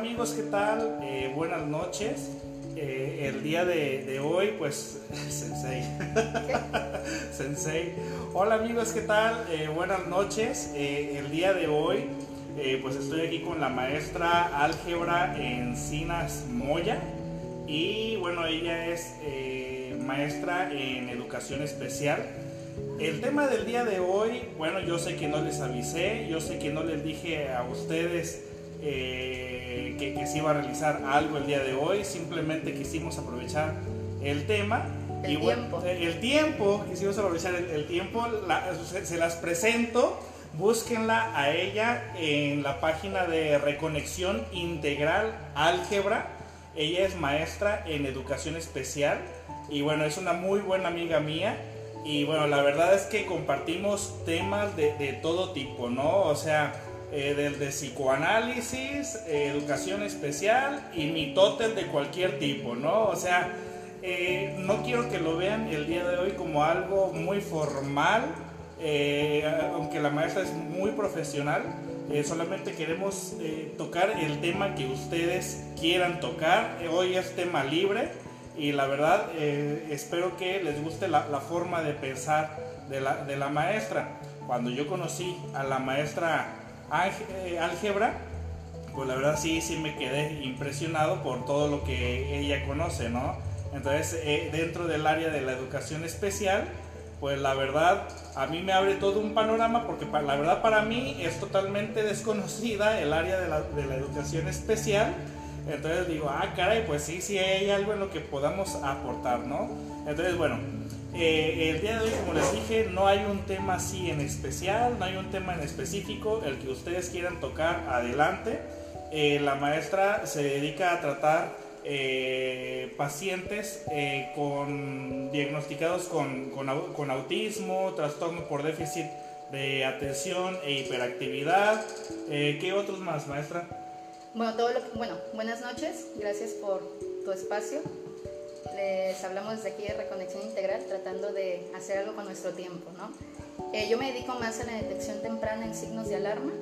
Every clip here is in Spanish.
amigos, ¿qué tal? Eh, buenas noches. Eh, el día de, hoy, pues, Sensei. Sensei. Hola amigos, ¿qué tal? Eh, buenas noches. El día de hoy, pues estoy aquí con la maestra álgebra Encinas Moya. Y bueno, ella es maestra en educación especial. El tema del día de hoy, bueno, yo sé que no les avisé, yo sé que no les dije a ustedes eh, que, se iba a realizar algo el día de hoy, simplemente quisimos aprovechar el tema. El tiempo. Eh, el tiempo, quisimos aprovechar el, tiempo, se, las presento, búsquenla a ella en la página de Reconexión Integral Álgebra. Ella es maestra en educación especial y bueno, es una muy buena amiga mía. Y bueno, la verdad es que compartimos temas de, de todo tipo, ¿no? O sea, eh, del de psicoanálisis, eh, educación especial y mi de cualquier tipo, ¿no? O sea, eh, no quiero que lo vean el día de hoy como algo muy formal, aunque la maestra es muy profesional, solamente queremos tocar el tema que ustedes quieran tocar. hoy es tema libre y la verdad espero que les guste la, la forma de pensar de la, de la maestra. Cuando yo conocí a la maestra eh, álgebra, pues la verdad sí, sí me quedé impresionado por todo lo que ella conoce, ¿no? Entonces, eh, dentro del área de la educación especial, pues la verdad a mí me abre todo un panorama porque la verdad para mí es totalmente desconocida el área de la, de la educación especial. Entonces digo, ah, caray, pues sí, sí hay algo en lo que podamos aportar, ¿no? Entonces, bueno, eh, el día de hoy, como les dije, no hay un tema así en especial, no hay un tema en específico, el que ustedes quieran tocar, adelante. Eh, la maestra se dedica a tratar eh, pacientes con, diagnosticados con, con, con, autismo, trastorno por déficit de atención e hiperactividad. ¿Qué otros más, maestra? Bueno, todo lo bueno, buenas noches, gracias por tu espacio. Hablamos desde aquí de Reconexión Integral, tratando de hacer algo con nuestro tiempo. ¿no? Eh, yo me dedico más a la detección temprana en signos de alarma,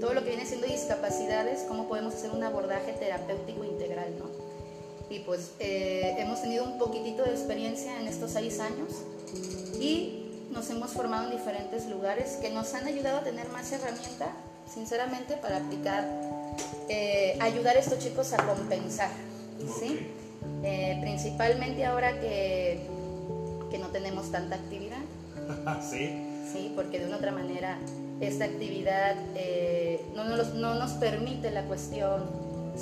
todo lo que viene siendo discapacidades, cómo podemos hacer un abordaje terapéutico integral. ¿no? Y pues eh, hemos tenido un poquitito de experiencia en estos seis años y nos hemos formado en diferentes lugares que nos han ayudado a tener más herramienta, sinceramente, para aplicar, eh, ayudar a estos chicos a compensar. ¿sí? Eh, principalmente ahora que, que, no tenemos tanta actividad. sí. Sí, porque de una otra manera esta actividad eh, no, nos, no, nos, permite la cuestión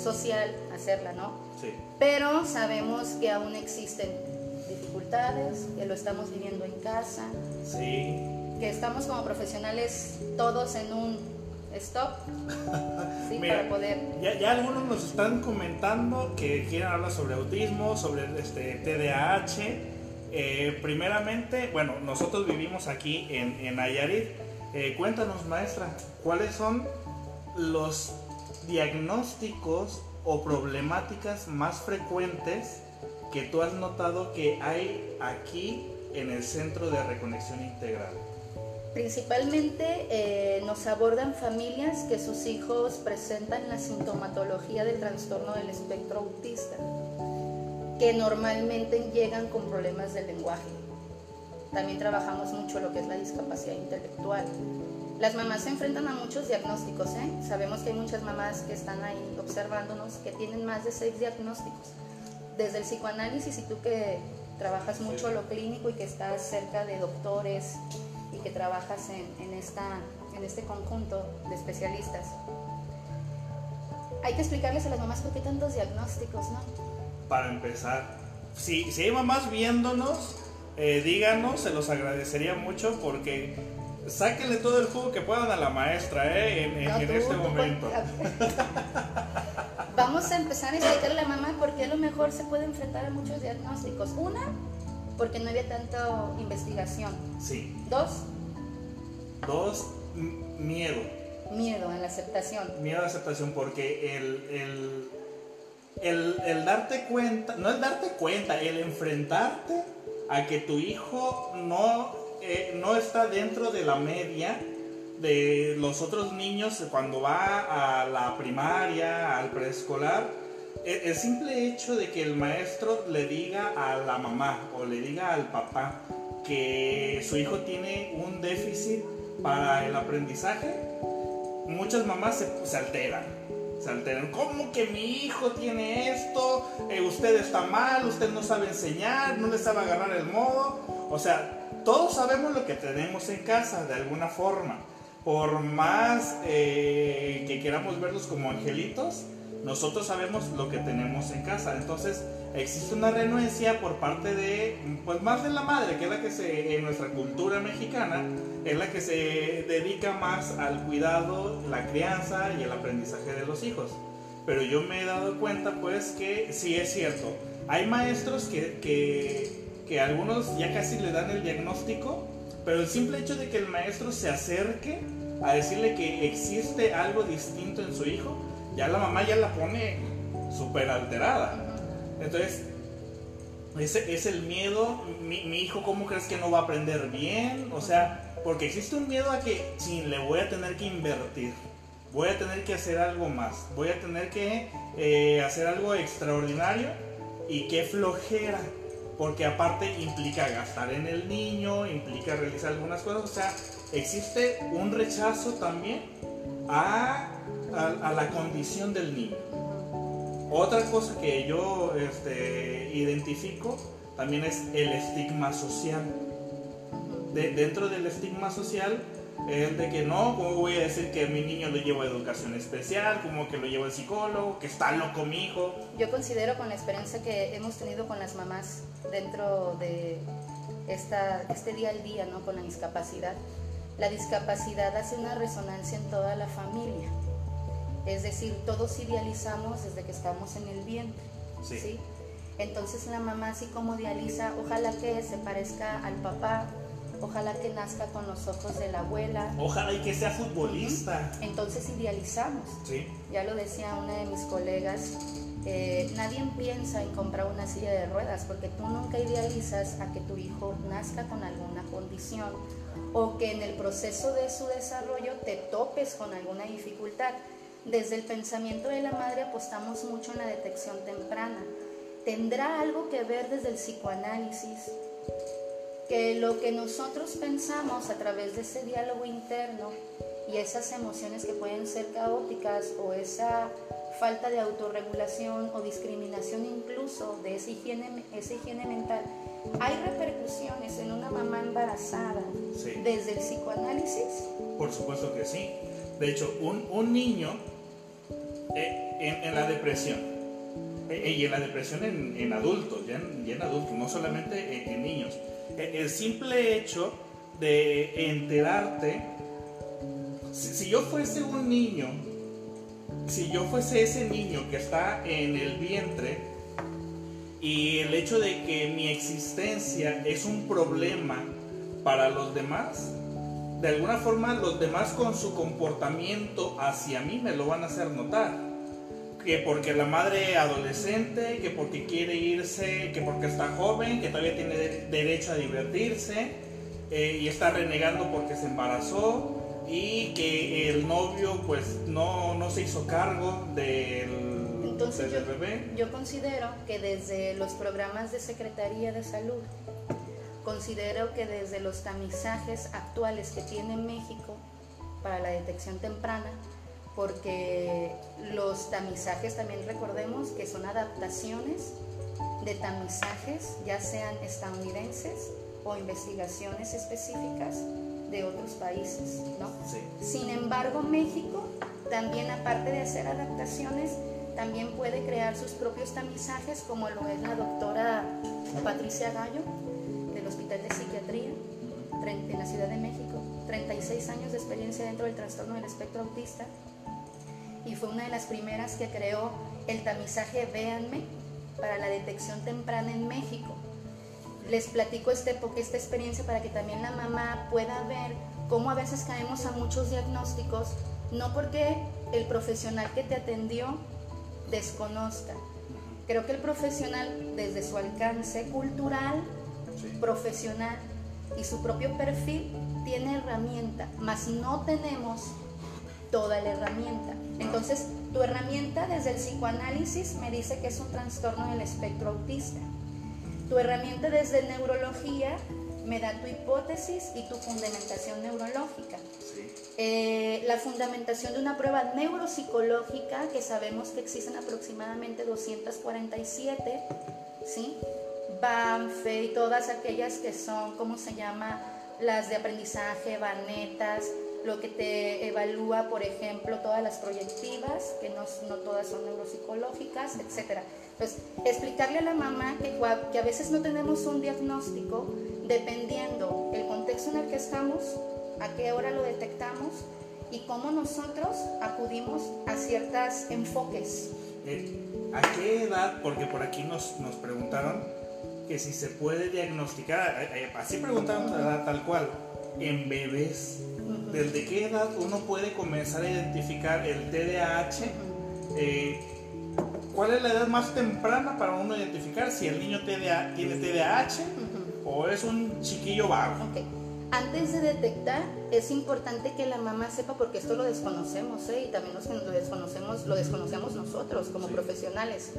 social hacerla, ¿no? Sí. Pero sabemos que aún existen dificultades, que lo estamos viviendo en casa. Sí. Que estamos como profesionales todos en un stop. sí, para poder. Ya, algunos nos están comentando que quieren hablar sobre autismo, sobre este TDAH. Eh, primeramente, bueno, nosotros vivimos aquí en, en Nayarit. Eh, cuéntanos, maestra, ¿cuáles son los diagnósticos o problemáticas más frecuentes que tú has notado que hay aquí en el Centro de Reconexión Integral? Principalmente eh, nos abordan familias que sus hijos presentan la sintomatología del trastorno del espectro autista, que normalmente llegan con problemas del lenguaje. También trabajamos mucho lo que es la discapacidad intelectual. Las mamás se enfrentan a muchos diagnósticos, ¿eh? Sabemos que hay muchas mamás que están ahí observándonos que tienen más de seis diagnósticos. Desde el psicoanálisis y tú que trabajas mucho lo clínico y que estás cerca de doctores, y que trabajas en, en, esta, en este conjunto de especialistas. Hay que explicarles a las mamás por qué tantos diagnósticos, ¿no? Para empezar, si, si hay mamás viéndonos, eh, díganos, se los agradecería mucho porque sáquenle todo el jugo que puedan a la maestra ¿eh? en, en, este momento. Vamos a empezar a explicarle a la mamá por qué a lo mejor se puede enfrentar a muchos diagnósticos. Una, porque no había tanta investigación. Sí. Dos. Dos, miedo. Miedo a la aceptación. Miedo a la aceptación porque el, el, el, darte cuenta, no el darte cuenta, el enfrentarte a que tu hijo no, eh, no está dentro de la media de los otros niños cuando va a la primaria, al preescolar, el simple hecho de que el maestro le diga a la mamá o le diga al papá que su hijo tiene un déficit para el aprendizaje, muchas mamás se, alteran. Se alteran. ¿Cómo que mi hijo tiene esto? Eh, usted está mal, usted no sabe enseñar, no le sabe agarrar el modo. O sea, todos sabemos lo que tenemos en casa de alguna forma por más eh, que queramos verlos como angelitos, nosotros sabemos lo que tenemos en casa. Entonces, existe una renuencia por parte de, pues más de la madre, que es la que se, en nuestra cultura mexicana, es la que se dedica más al cuidado, la crianza y el aprendizaje de los hijos. Pero yo me he dado cuenta, pues, que sí es cierto. Hay maestros que, que, que algunos ya casi le dan el diagnóstico, pero el simple hecho de que el maestro se acerque a decirle que existe algo distinto en su hijo, ya la mamá ya la pone súper alterada. Entonces, ese es el miedo, mi, hijo, ¿cómo crees que no va a aprender bien? O sea, porque existe un miedo a que, sí, le voy a tener que invertir, voy a tener que hacer algo más, voy a tener que eh, hacer algo extraordinario y qué flojera porque aparte implica gastar en el niño, implica realizar algunas cosas, o sea, existe un rechazo también a, la condición del niño. Otra cosa que yo este, identifico también es el estigma social. dentro del estigma social es de que no, ¿cómo voy a decir que mi niño lo llevo a educación especial? como que lo llevo al psicólogo? ¿Que está loco mi hijo? Yo considero con la experiencia que hemos tenido con las mamás dentro de esta, este día al día, ¿no? Con la discapacidad. La discapacidad hace una resonancia en toda la familia. Es decir, todos idealizamos desde que estamos en el vientre. Sí. Entonces la mamá así como idealiza, ojalá que se parezca al papá, ojalá que nazca con los ojos de la abuela. Ojalá y que sea futbolista. Entonces idealizamos. Sí. Ya lo decía una de mis colegas, eh, nadie piensa en comprar una silla de ruedas porque tú nunca idealizas a que tu hijo nazca con alguna condición o que en el proceso de su desarrollo te topes con alguna dificultad. Desde el pensamiento de la madre apostamos mucho en la detección temprana. ¿Tendrá algo que ver desde el psicoanálisis? que lo que nosotros pensamos a través de ese diálogo interno y esas emociones que pueden ser caóticas o esa falta de autorregulación o discriminación incluso de esa higiene, esa higiene mental, hay repercusiones en una mamá embarazada desde el psicoanálisis? Por supuesto que sí. De hecho, un, un niño en, en, la depresión, eh, y en la depresión en, en adultos, ya en, adultos, no solamente en niños, el simple hecho de enterarte, si, yo fuese un niño, si yo fuese ese niño que está en el vientre, y el hecho de que mi existencia es un problema para los demás, de alguna forma los demás con su comportamiento hacia mí me lo van a hacer notar que porque la madre adolescente, que porque quiere irse, que porque está joven, que todavía tiene derecho a divertirse eh, y está renegando porque se embarazó y que el novio pues no, no se hizo cargo del, Entonces bebé. Yo considero que desde los programas de Secretaría de Salud, considero que desde los tamizajes actuales que tiene México para la detección temprana, porque los tamizajes también recordemos que son adaptaciones de tamizajes, ya sean estadounidenses o investigaciones específicas de otros países, ¿no? Sin embargo, México también aparte de hacer adaptaciones, también puede crear sus propios tamizajes, como lo es la doctora Patricia Gallo Ciudad de México, 36 años de experiencia dentro del trastorno del espectro autista, y fue una de las primeras que creó el tamizaje Véanme para la detección temprana en México. Les platico este, esta experiencia para que también la mamá pueda ver cómo a veces caemos a muchos diagnósticos, no porque el profesional que te atendió desconozca. Creo que el profesional, desde su alcance cultural, profesional y su propio perfil tiene herramienta, mas no tenemos toda la herramienta. Entonces, tu herramienta desde el psicoanálisis me dice que es un trastorno del espectro autista. Tu herramienta desde neurología me da tu hipótesis y tu fundamentación neurológica. Eh, la fundamentación de una prueba neuropsicológica, que sabemos que existen aproximadamente 247, ¿sí? BAMFE y todas aquellas que son, ¿cómo se llama? Las de aprendizaje, vanetas, lo que te evalúa, por ejemplo, todas las proyectivas, que no, no todas son neuropsicológicas, etc. Entonces, explicarle a la mamá que, que a veces no tenemos un diagnóstico dependiendo el contexto en el que estamos, a qué hora lo detectamos y cómo nosotros acudimos a ciertos enfoques. Eh, ¿A qué edad? Porque por aquí nos, nos preguntaron que si se puede diagnosticar, eh, eh, así preguntaron tal cual, en bebés. ¿Desde qué edad uno puede comenzar a identificar el TDAH? ¿Cuál es la edad más temprana para uno identificar si el niño tiene TDAH o es un chiquillo vago? Antes de detectar, es importante que la mamá sepa, porque esto lo desconocemos, ¿eh? y también los que lo desconocemos, lo desconocemos nosotros como profesionales.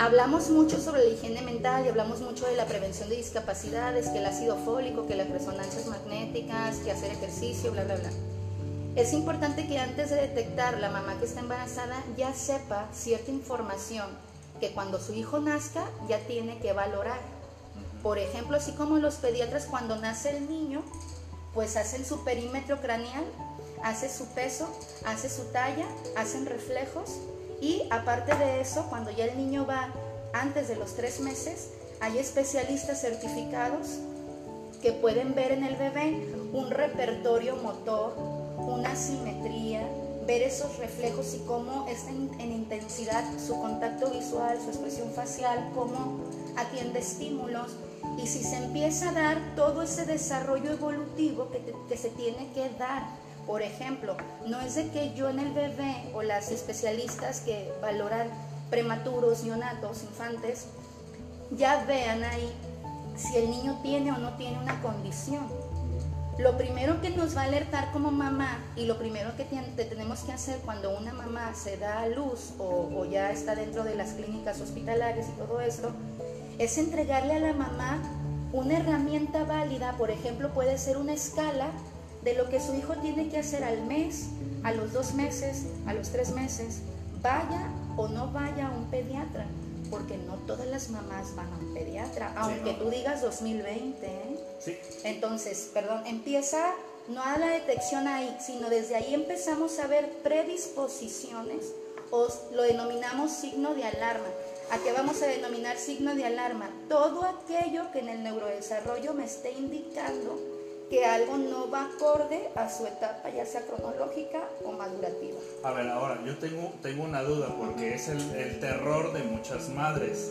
Hablamos mucho sobre la higiene mental y hablamos mucho de la prevención de discapacidades, que el ácido fólico, que las resonancias magnéticas, que hacer ejercicio, bla, bla, bla. Es importante que antes de detectar la mamá que está embarazada ya sepa cierta información que cuando su hijo nazca ya tiene que valorar. Por ejemplo, así como los pediatras cuando nace el niño, pues hacen su perímetro craneal, hace su peso, hace su talla, hacen reflejos y aparte de eso, cuando ya el niño va antes de los tres meses, hay especialistas certificados que pueden ver en el bebé un repertorio motor, una simetría, ver esos reflejos y cómo está en intensidad su contacto visual, su expresión facial, cómo atiende estímulos. Y si se empieza a dar todo ese desarrollo evolutivo que, que se tiene que dar por ejemplo, no es de que yo en el bebé o las especialistas que valoran prematuros, neonatos, infantes, ya vean ahí si el niño tiene o no tiene una condición. Lo primero que nos va a alertar como mamá y lo primero que tenemos que hacer cuando una mamá se da a luz o, ya está dentro de las clínicas hospitalarias y todo esto, es entregarle a la mamá una herramienta válida, por ejemplo, puede ser una escala de lo que su hijo tiene que hacer al mes, a los dos meses, a los tres meses, vaya o no vaya a un pediatra, porque no todas las mamás van a un pediatra, aunque tú digas 2020. ¿eh? Sí. Entonces, perdón, empieza no a la detección ahí, sino desde ahí empezamos a ver predisposiciones o lo denominamos signo de alarma. ¿A qué vamos a denominar signo de alarma? Todo aquello que en el neurodesarrollo me esté indicando que algo no va acorde a su etapa, ya sea cronológica o madurativa. A ver, ahora yo tengo, tengo una duda porque es el, el terror de muchas madres.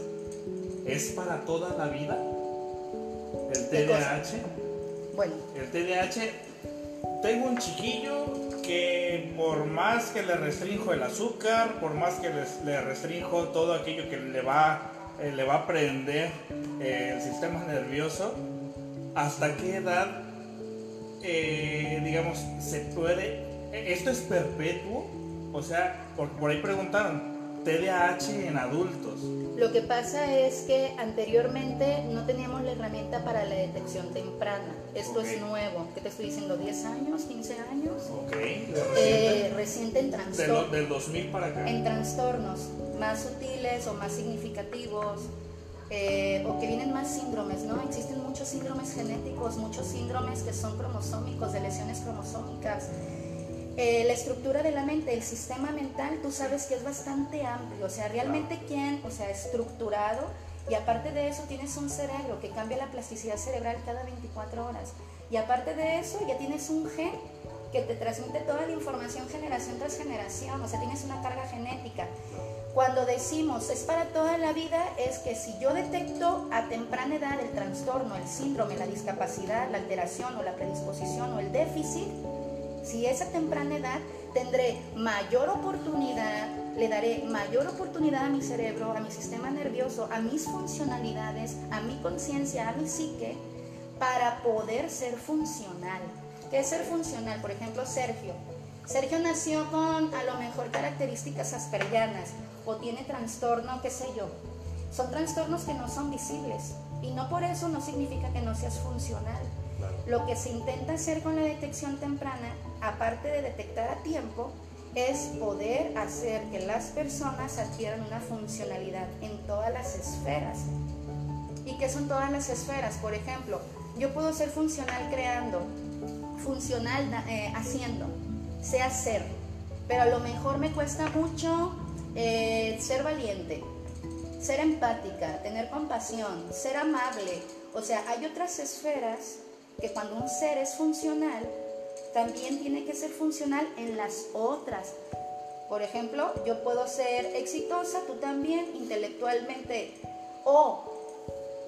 ¿Es para toda la vida el TDAH? Bueno. El TDAH, tengo un chiquillo que por más que le restrinjo el azúcar, por más que le restrinjo todo aquello que le va, eh, le va a prender eh, el sistema nervioso, ¿hasta qué edad eh, digamos, se puede, esto es perpetuo, o sea, por, por ahí preguntaron, TDAH en adultos. Lo que pasa es que anteriormente no teníamos la herramienta para la detección temprana. Esto es nuevo. ¿Qué te estoy diciendo? ¿10 años? ¿15 años? Ok. Eh, reciente en trastornos. Del, del 2000 para acá. En trastornos más sutiles o más significativos eh, o que vienen más síndromes, ¿no? Existen muchos síndromes genéticos, muchos síndromes que son cromosómicos, de lesiones cromosómicas. Eh, la estructura de la mente, el sistema mental, tú sabes que es bastante amplio, o sea, realmente quién, o sea, estructurado y aparte de eso tienes un cerebro que cambia la plasticidad cerebral cada 24 horas y aparte de eso ya tienes un gen que te transmite toda la información generación tras generación, o sea, tienes una carga genética. Cuando decimos es para toda la vida, es que si yo detecto a temprana edad el trastorno, el síndrome, la discapacidad, la alteración o la predisposición o el déficit, si es a temprana edad, tendré mayor oportunidad le daré mayor oportunidad a mi cerebro, a mi sistema nervioso, a mis funcionalidades, a mi conciencia, a mi psique, para poder ser funcional. ¿Qué es ser funcional? Por ejemplo, Sergio. Sergio nació con a lo mejor características asperianas o tiene trastorno, qué sé yo. Son trastornos que no son visibles y no por eso no significa que no seas funcional. Lo que se intenta hacer con la detección temprana, aparte de detectar a tiempo, es poder hacer que las personas adquieran una funcionalidad en todas las esferas. ¿Y qué son todas las esferas? Por ejemplo, yo puedo ser funcional creando, funcional eh, haciendo, sé hacer, pero a lo mejor me cuesta mucho eh, ser valiente, ser empática, tener compasión, ser amable. O sea, hay otras esferas que cuando un ser es funcional, también tiene que ser funcional en las otras. Por ejemplo, yo puedo ser exitosa, tú también, intelectualmente, o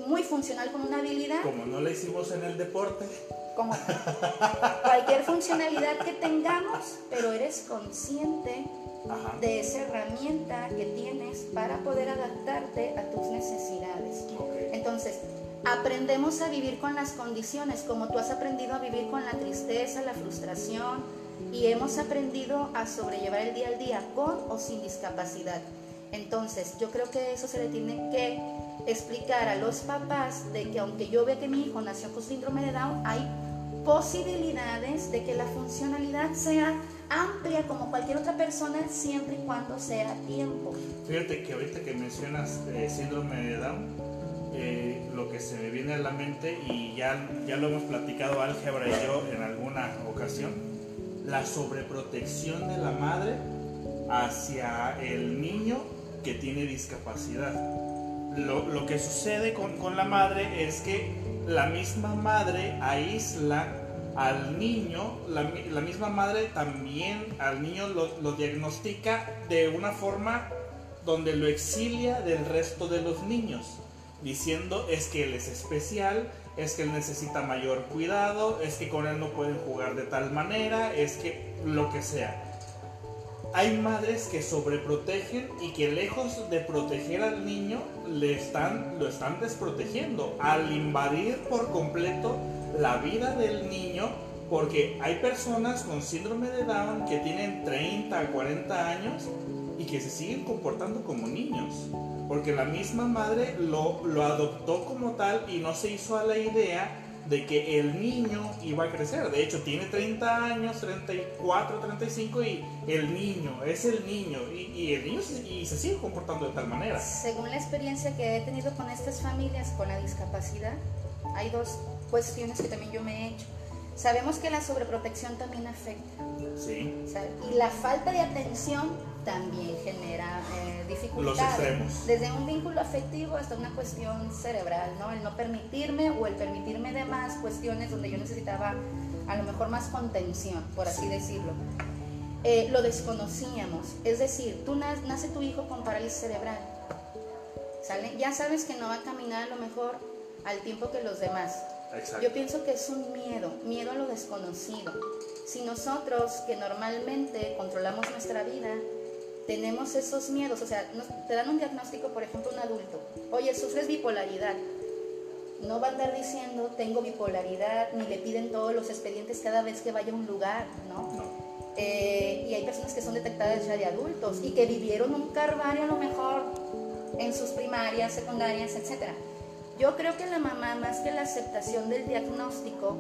muy funcional con una habilidad. Como no la hicimos en el deporte. Como cualquier funcionalidad que tengamos, pero eres consciente de esa herramienta que tienes para poder adaptarte a tus necesidades. Entonces, aprendemos a vivir con las condiciones, como tú has aprendido a vivir con la tristeza, la frustración, y hemos aprendido a sobrellevar el día al día con o sin discapacidad. Entonces, yo creo que eso se le tiene que explicar a los papás de que aunque yo vea que mi hijo nació con síndrome de Down, hay posibilidades de que la funcionalidad sea amplia como cualquier otra persona siempre y cuando sea tiempo. Fíjate que ahorita que mencionas eh, síndrome de Down, eh, lo que se me viene a la mente y ya, ya lo hemos platicado Álgebra y yo en alguna ocasión, la sobreprotección de la madre hacia el niño que tiene discapacidad. Lo, lo que sucede con, con la madre es que la misma madre aísla al niño, la, misma madre también al niño lo, diagnostica de una forma donde lo exilia del resto de los niños, diciendo es que él es especial, es que él necesita mayor cuidado, es que con él no pueden jugar de tal manera, es que lo que sea. Hay madres que sobreprotegen y que lejos de proteger al niño, le están, lo están desprotegiendo al invadir por completo la vida del niño, porque hay personas con síndrome de Down que tienen 30, 40 años y que se siguen comportando como niños, porque la misma madre lo, lo adoptó como tal y no se hizo a la idea de que el niño iba a crecer. De hecho, tiene 30 años, 34, 35 y el niño, es el niño. Y, el niño se, y se sigue comportando de tal manera. Según la experiencia que he tenido con estas familias con la discapacidad, hay dos cuestiones que también yo me he hecho. Sabemos que la sobreprotección también afecta. Sí. Y la falta de atención también genera eh, dificultades. Los extremos. Desde un vínculo afectivo hasta una cuestión cerebral, ¿no? El no permitirme o el permitirme de más cuestiones donde yo necesitaba a lo mejor más contención, por así decirlo. Eh, lo desconocíamos. Es decir, tú nace tu hijo con parálisis cerebral. ¿Sale? Ya sabes que no va a caminar a lo mejor al tiempo que los demás. Yo pienso que es un miedo, miedo a lo desconocido. Si nosotros que normalmente controlamos nuestra vida, tenemos esos miedos, o sea, te dan un diagnóstico, por ejemplo, un adulto, oye, sufres bipolaridad. No va a andar diciendo, tengo bipolaridad, ni le piden todos los expedientes cada vez que vaya a un lugar, ¿no? Eh, y hay personas que son detectadas ya de adultos y que vivieron un carvario a lo mejor en sus primarias, secundarias, etc. Yo creo que la mamá, más que la aceptación del diagnóstico,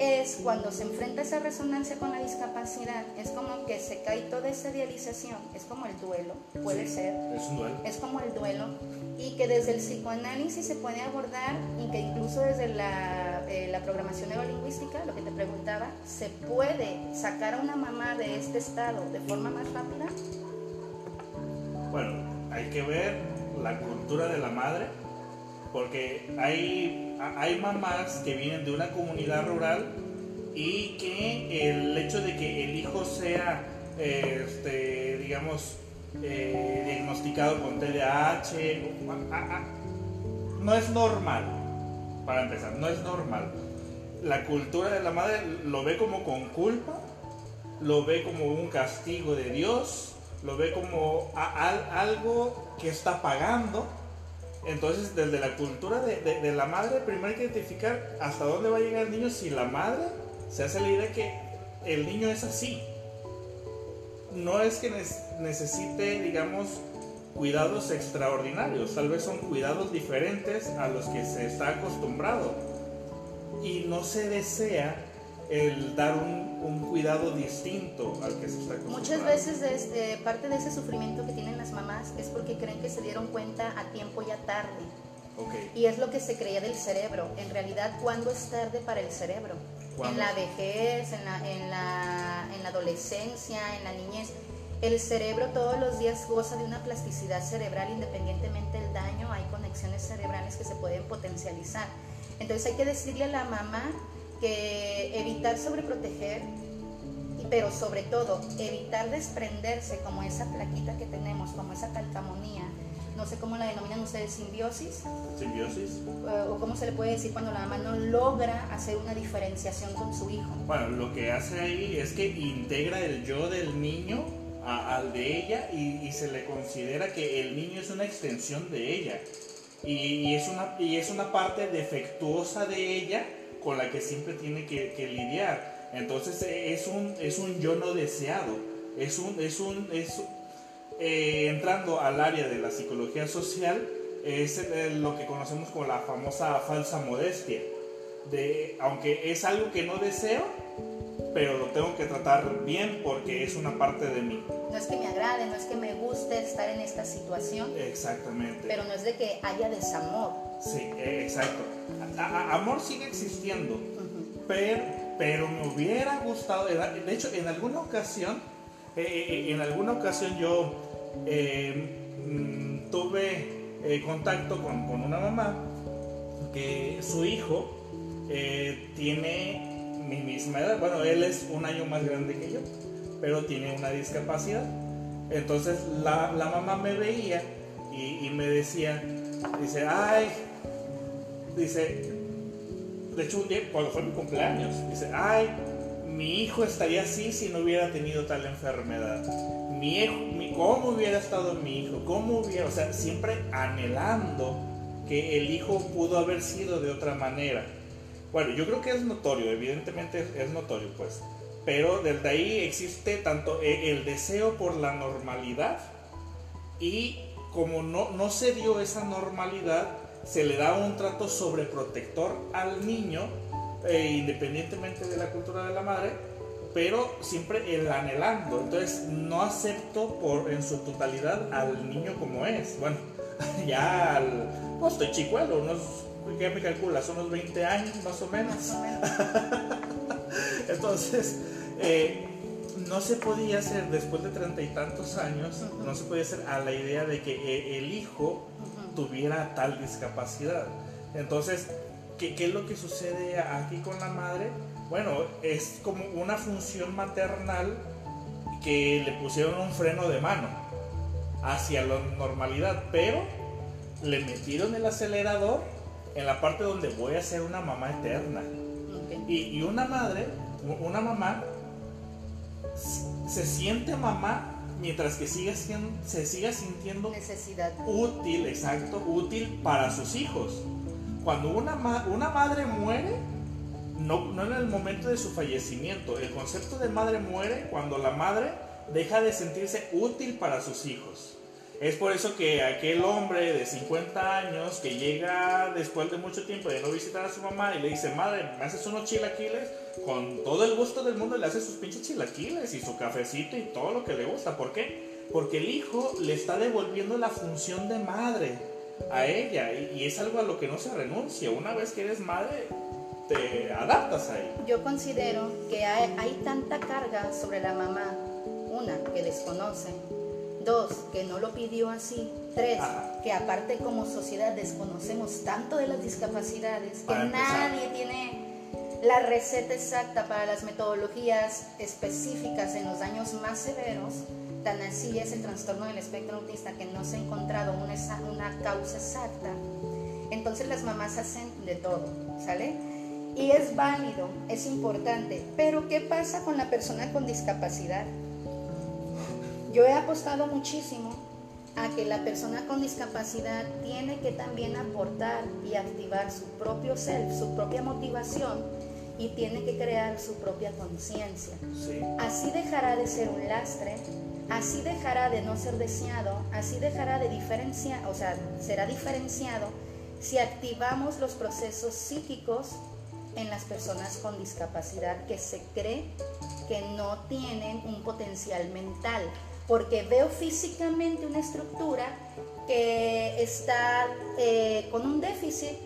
es cuando se enfrenta esa resonancia con la discapacidad, es como que se cae toda esa idealización, es como el duelo, puede ser. Es un duelo. Es como el duelo, y que desde el psicoanálisis se puede abordar, y que incluso desde la, eh, la programación neurolingüística, lo que te preguntaba, se puede sacar a una mamá de este estado de forma más rápida. Bueno, hay que ver la cultura de la madre porque hay, hay mamás que vienen de una comunidad rural y que el hecho de que el hijo sea, este, digamos, eh, diagnosticado con TDAH, no es normal, para empezar, no es normal. La cultura de la madre lo ve como con culpa, lo ve como un castigo de Dios, lo ve como algo que está pagando. Entonces, desde la cultura de, la madre, primero hay que identificar hasta dónde va a llegar el niño si la madre se hace la idea que el niño es así. No es que necesite, digamos, cuidados extraordinarios, tal vez son cuidados diferentes a los que se está acostumbrado. Y no se desea el dar un, cuidado distinto al que se está acostumbrado. Muchas veces este, parte de ese sufrimiento que tienen las mamás es porque creen que se dieron cuenta a tiempo ya tarde. Y es lo que se creía del cerebro. En realidad, ¿cuándo es tarde para el cerebro? En la vejez, en la, en, la, en la adolescencia, en la niñez. El cerebro todos los días goza de una plasticidad cerebral independientemente del daño, hay conexiones cerebrales que se pueden potencializar. Entonces hay que decirle a la mamá que evitar sobreproteger, pero sobre todo evitar desprenderse como esa plaquita que tenemos, como esa calcamonía, no sé cómo la denominan ustedes, simbiosis. Simbiosis. Eh, o cómo se le puede decir cuando la mamá no logra hacer una diferenciación con su hijo. Bueno, lo que hace ahí es que integra el yo del niño al de ella y, se le considera que el niño es una extensión de ella y, es, una, y es una parte defectuosa de ella con la que siempre tiene que, lidiar. Entonces eh, es un, es un yo no deseado, es un, es un, es, eh, entrando al área de la psicología social, es eh, lo que conocemos como la famosa falsa modestia. De, aunque es algo que no deseo, pero lo tengo que tratar bien porque es una parte de mí. No es que me agrade, no es que me guste estar en esta situación. Exactamente. Pero no es de que haya desamor. Sí, exacto. amor sigue existiendo, pero, pero me hubiera gustado, de hecho, en alguna ocasión, eh, eh, en alguna ocasión yo eh, mm, tuve contacto con, con, una mamá que su hijo tiene mi misma edad. Bueno, él es un año más grande que yo, pero tiene una discapacidad. Entonces la, la mamá me veía y, y, me decía, dice, ay, dice, de hecho un día cuando fue mi cumpleaños, dice, ay, mi hijo estaría así si no hubiera tenido tal enfermedad. Mi hijo, mi, ¿Cómo hubiera estado mi hijo? ¿Cómo hubiera? O sea, siempre anhelando que el hijo pudo haber sido de otra manera. Bueno, yo creo que es notorio, evidentemente es notorio, pues. Pero desde ahí existe tanto e, el deseo por la normalidad y como no, no se dio esa normalidad, se le da un trato sobreprotector al niño, eh, independientemente de la cultura de la madre, pero siempre el anhelando. Entonces no acepto por, en su totalidad al niño como es. Bueno, ya al, pues estoy chicuelo, unos ¿qué me calculas? Unos 20 años más o menos. Entonces, eh, no se podía hacer, después de treinta y tantos años, no se podía hacer a la idea de que eh, el hijo tuviera tal discapacidad. Entonces, ¿qué, ¿qué, es lo que sucede aquí con la madre? Bueno, es como una función maternal que le pusieron un freno de mano hacia la normalidad, pero le metieron el acelerador en la parte donde voy a ser una mamá eterna. Y, una madre, una mamá, se siente mamá mientras que siga siendo, se siga sintiendo necesidad útil, exacto, útil para sus hijos. Cuando una, una madre muere, no, no en el momento de su fallecimiento, el concepto de madre muere cuando la madre deja de sentirse útil para sus hijos. Es por eso que aquel hombre de 50 años que llega después de mucho tiempo de no visitar a su mamá y le dice, madre, ¿me haces unos chilaquiles? Con todo el gusto del mundo le hace sus pinches chilaquiles y su cafecito y todo lo que le gusta. ¿Por qué? Porque el hijo le está devolviendo la función de madre a ella y, es algo a lo que no se renuncia. Una vez que eres madre, te adaptas a ella. Yo considero que hay tanta carga sobre la mamá, una, que desconoce Dos, que no lo pidió así. Tres, que aparte como sociedad desconocemos tanto de las discapacidades que nadie tiene la receta exacta para las metodologías específicas en los daños más severos. Tan así es el trastorno del espectro autista que no se ha encontrado una, una causa exacta. Entonces las mamás hacen de todo, ¿sale? Y es válido, es importante. Pero ¿qué pasa con la persona con discapacidad? Yo he apostado muchísimo a que la persona con discapacidad tiene que también aportar y activar su propio self, su propia motivación y tiene que crear su propia conciencia. Así dejará de ser un lastre, así dejará de no ser deseado, así dejará de diferenciar, o sea, será diferenciado si activamos los procesos psíquicos en las personas con discapacidad que se cree que no tienen un potencial mental, porque veo físicamente una estructura que está eh, con un déficit,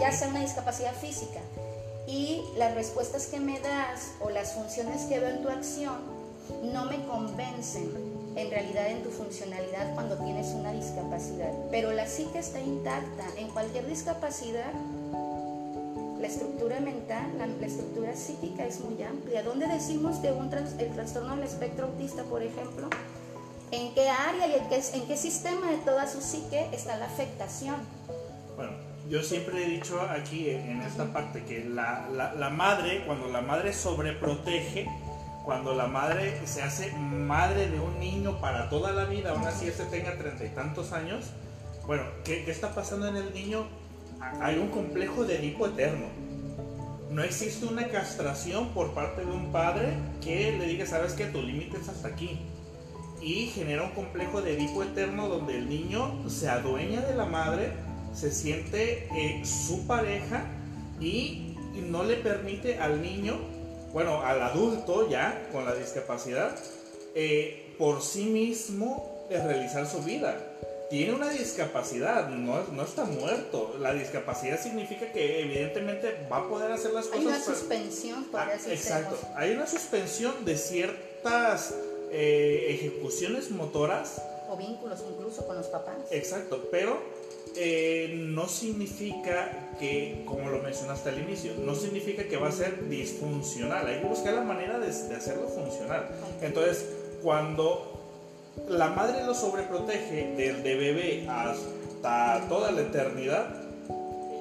ya sea una discapacidad física, y las respuestas que me das o las funciones que veo en tu acción no me convencen en realidad en tu funcionalidad cuando tienes una discapacidad. Pero la psique está intacta. En cualquier discapacidad, la estructura mental, la, estructura psíquica es muy amplia. ¿Dónde decimos que un el trastorno del espectro autista, por ejemplo, en qué área y en qué, en qué sistema de toda su psique está la afectación? Bueno, yo siempre he dicho aquí en esta parte que la, la, la madre, cuando la madre sobreprotege, cuando la madre se hace madre de un niño para toda la vida, aún así este tenga treinta y tantos años, bueno, ¿qué, ¿qué, está pasando en el niño? Hay un complejo de Edipo eterno. No existe una castración por parte de un padre que le diga, sabes que tu límite es hasta aquí. Y genera un complejo de Edipo eterno donde el niño se adueña de la madre, se siente eh, su pareja y no le permite al niño bueno, al adulto ya con la discapacidad, eh, por sí mismo de realizar su vida. Tiene una discapacidad, no, no está muerto. La discapacidad significa que evidentemente va a poder hacer las cosas. Hay una suspensión, ah, Exacto, hay una suspensión de ciertas eh, ejecuciones motoras. O vínculos incluso con los papás. Exacto, pero eh, no significa que, como lo mencionaste al inicio, no significa que va a ser disfuncional. Hay que buscar la manera de, hacerlo funcional. Entonces, cuando la madre lo sobreprotege desde bebé hasta toda la eternidad,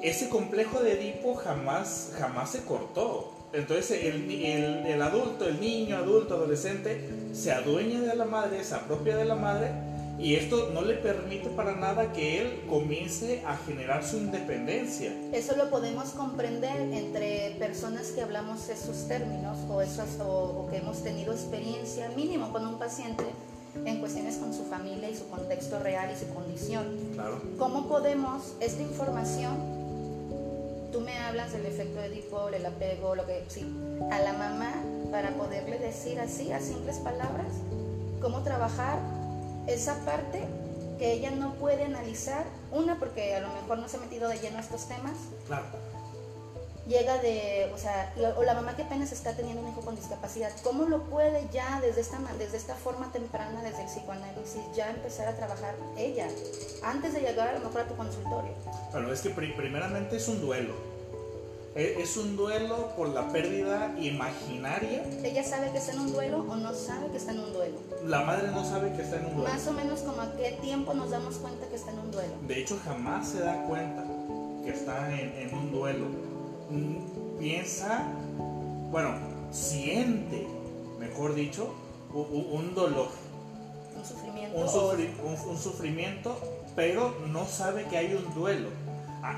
ese complejo de Edipo jamás, jamás se cortó. Entonces el, el, el adulto, el niño, adulto, adolescente, se adueña de la madre, se apropia de la madre y esto no le permite para nada que él comience a generar su independencia. Eso lo podemos comprender entre personas que hablamos esos términos o, esos, o, que hemos tenido experiencia mínimo con un paciente en cuestiones con su familia y su contexto real y su condición. Claro. ¿Cómo podemos esta información? Tú me hablas del efecto de Edipo, el apego, lo que sí, a la mamá para poderle decir así a simples palabras cómo trabajar esa parte que ella no puede analizar, una porque a lo mejor no se ha metido de lleno a estos temas. Claro. Llega de, o sea, o la mamá que apenas está teniendo un hijo con discapacidad, ¿cómo lo puede ya desde esta, desde esta forma temprana, desde el psicoanálisis, ya empezar a trabajar ella, antes de llegar a lo mejor a tu consultorio? Bueno, es que primeramente es un duelo e, es un duelo por la pérdida imaginaria. ¿Ella sabe que está en un duelo o no sabe que está en un duelo? La madre no sabe que está en un duelo. Más o menos como a qué tiempo nos damos cuenta que está en un duelo. De hecho, jamás se da cuenta que está en, un duelo. Piensa, bueno, siente, mejor dicho, un, dolor. Un sufrimiento. Un, un sufrimiento, pero no sabe que hay un duelo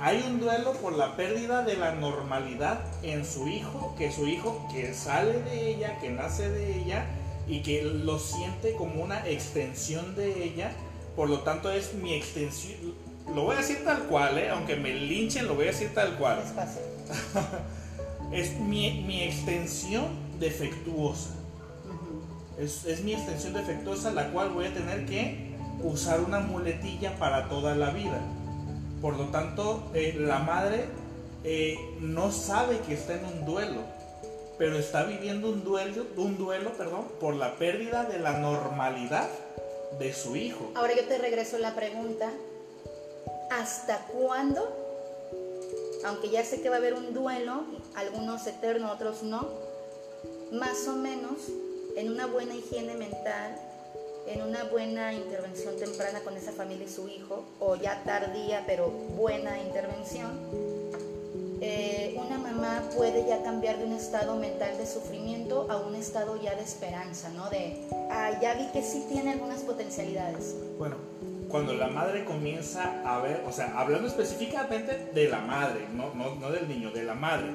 hay un duelo por la pérdida de la normalidad en su hijo, que su hijo que sale de ella, que nace de ella y que lo siente como una extensión de ella, por lo tanto es mi extensión, lo voy a decir tal cual, ¿eh? aunque me linchen, lo voy a decir tal cual. Es, mi, extensión defectuosa. es, es mi extensión defectuosa la cual voy a tener que usar una muletilla para toda la vida. Por lo tanto, eh, la madre eh, no sabe que está en un duelo, pero está viviendo un duelo, un duelo perdón, por la pérdida de la normalidad de su hijo. Ahora yo te regreso la pregunta, ¿hasta cuándo? Aunque ya sé que va a haber un duelo, algunos eternos, otros no, más o menos en una buena higiene mental, en una buena intervención temprana con esa familia y su hijo, o ya tardía, pero buena intervención, eh, una mamá puede ya cambiar de un estado mental de sufrimiento a un estado ya de esperanza, ¿no? De, ah, ya vi que sí tiene algunas potencialidades. Bueno, cuando la madre comienza a ver, o sea, hablando específicamente de la madre, no, no, no del niño, de la madre,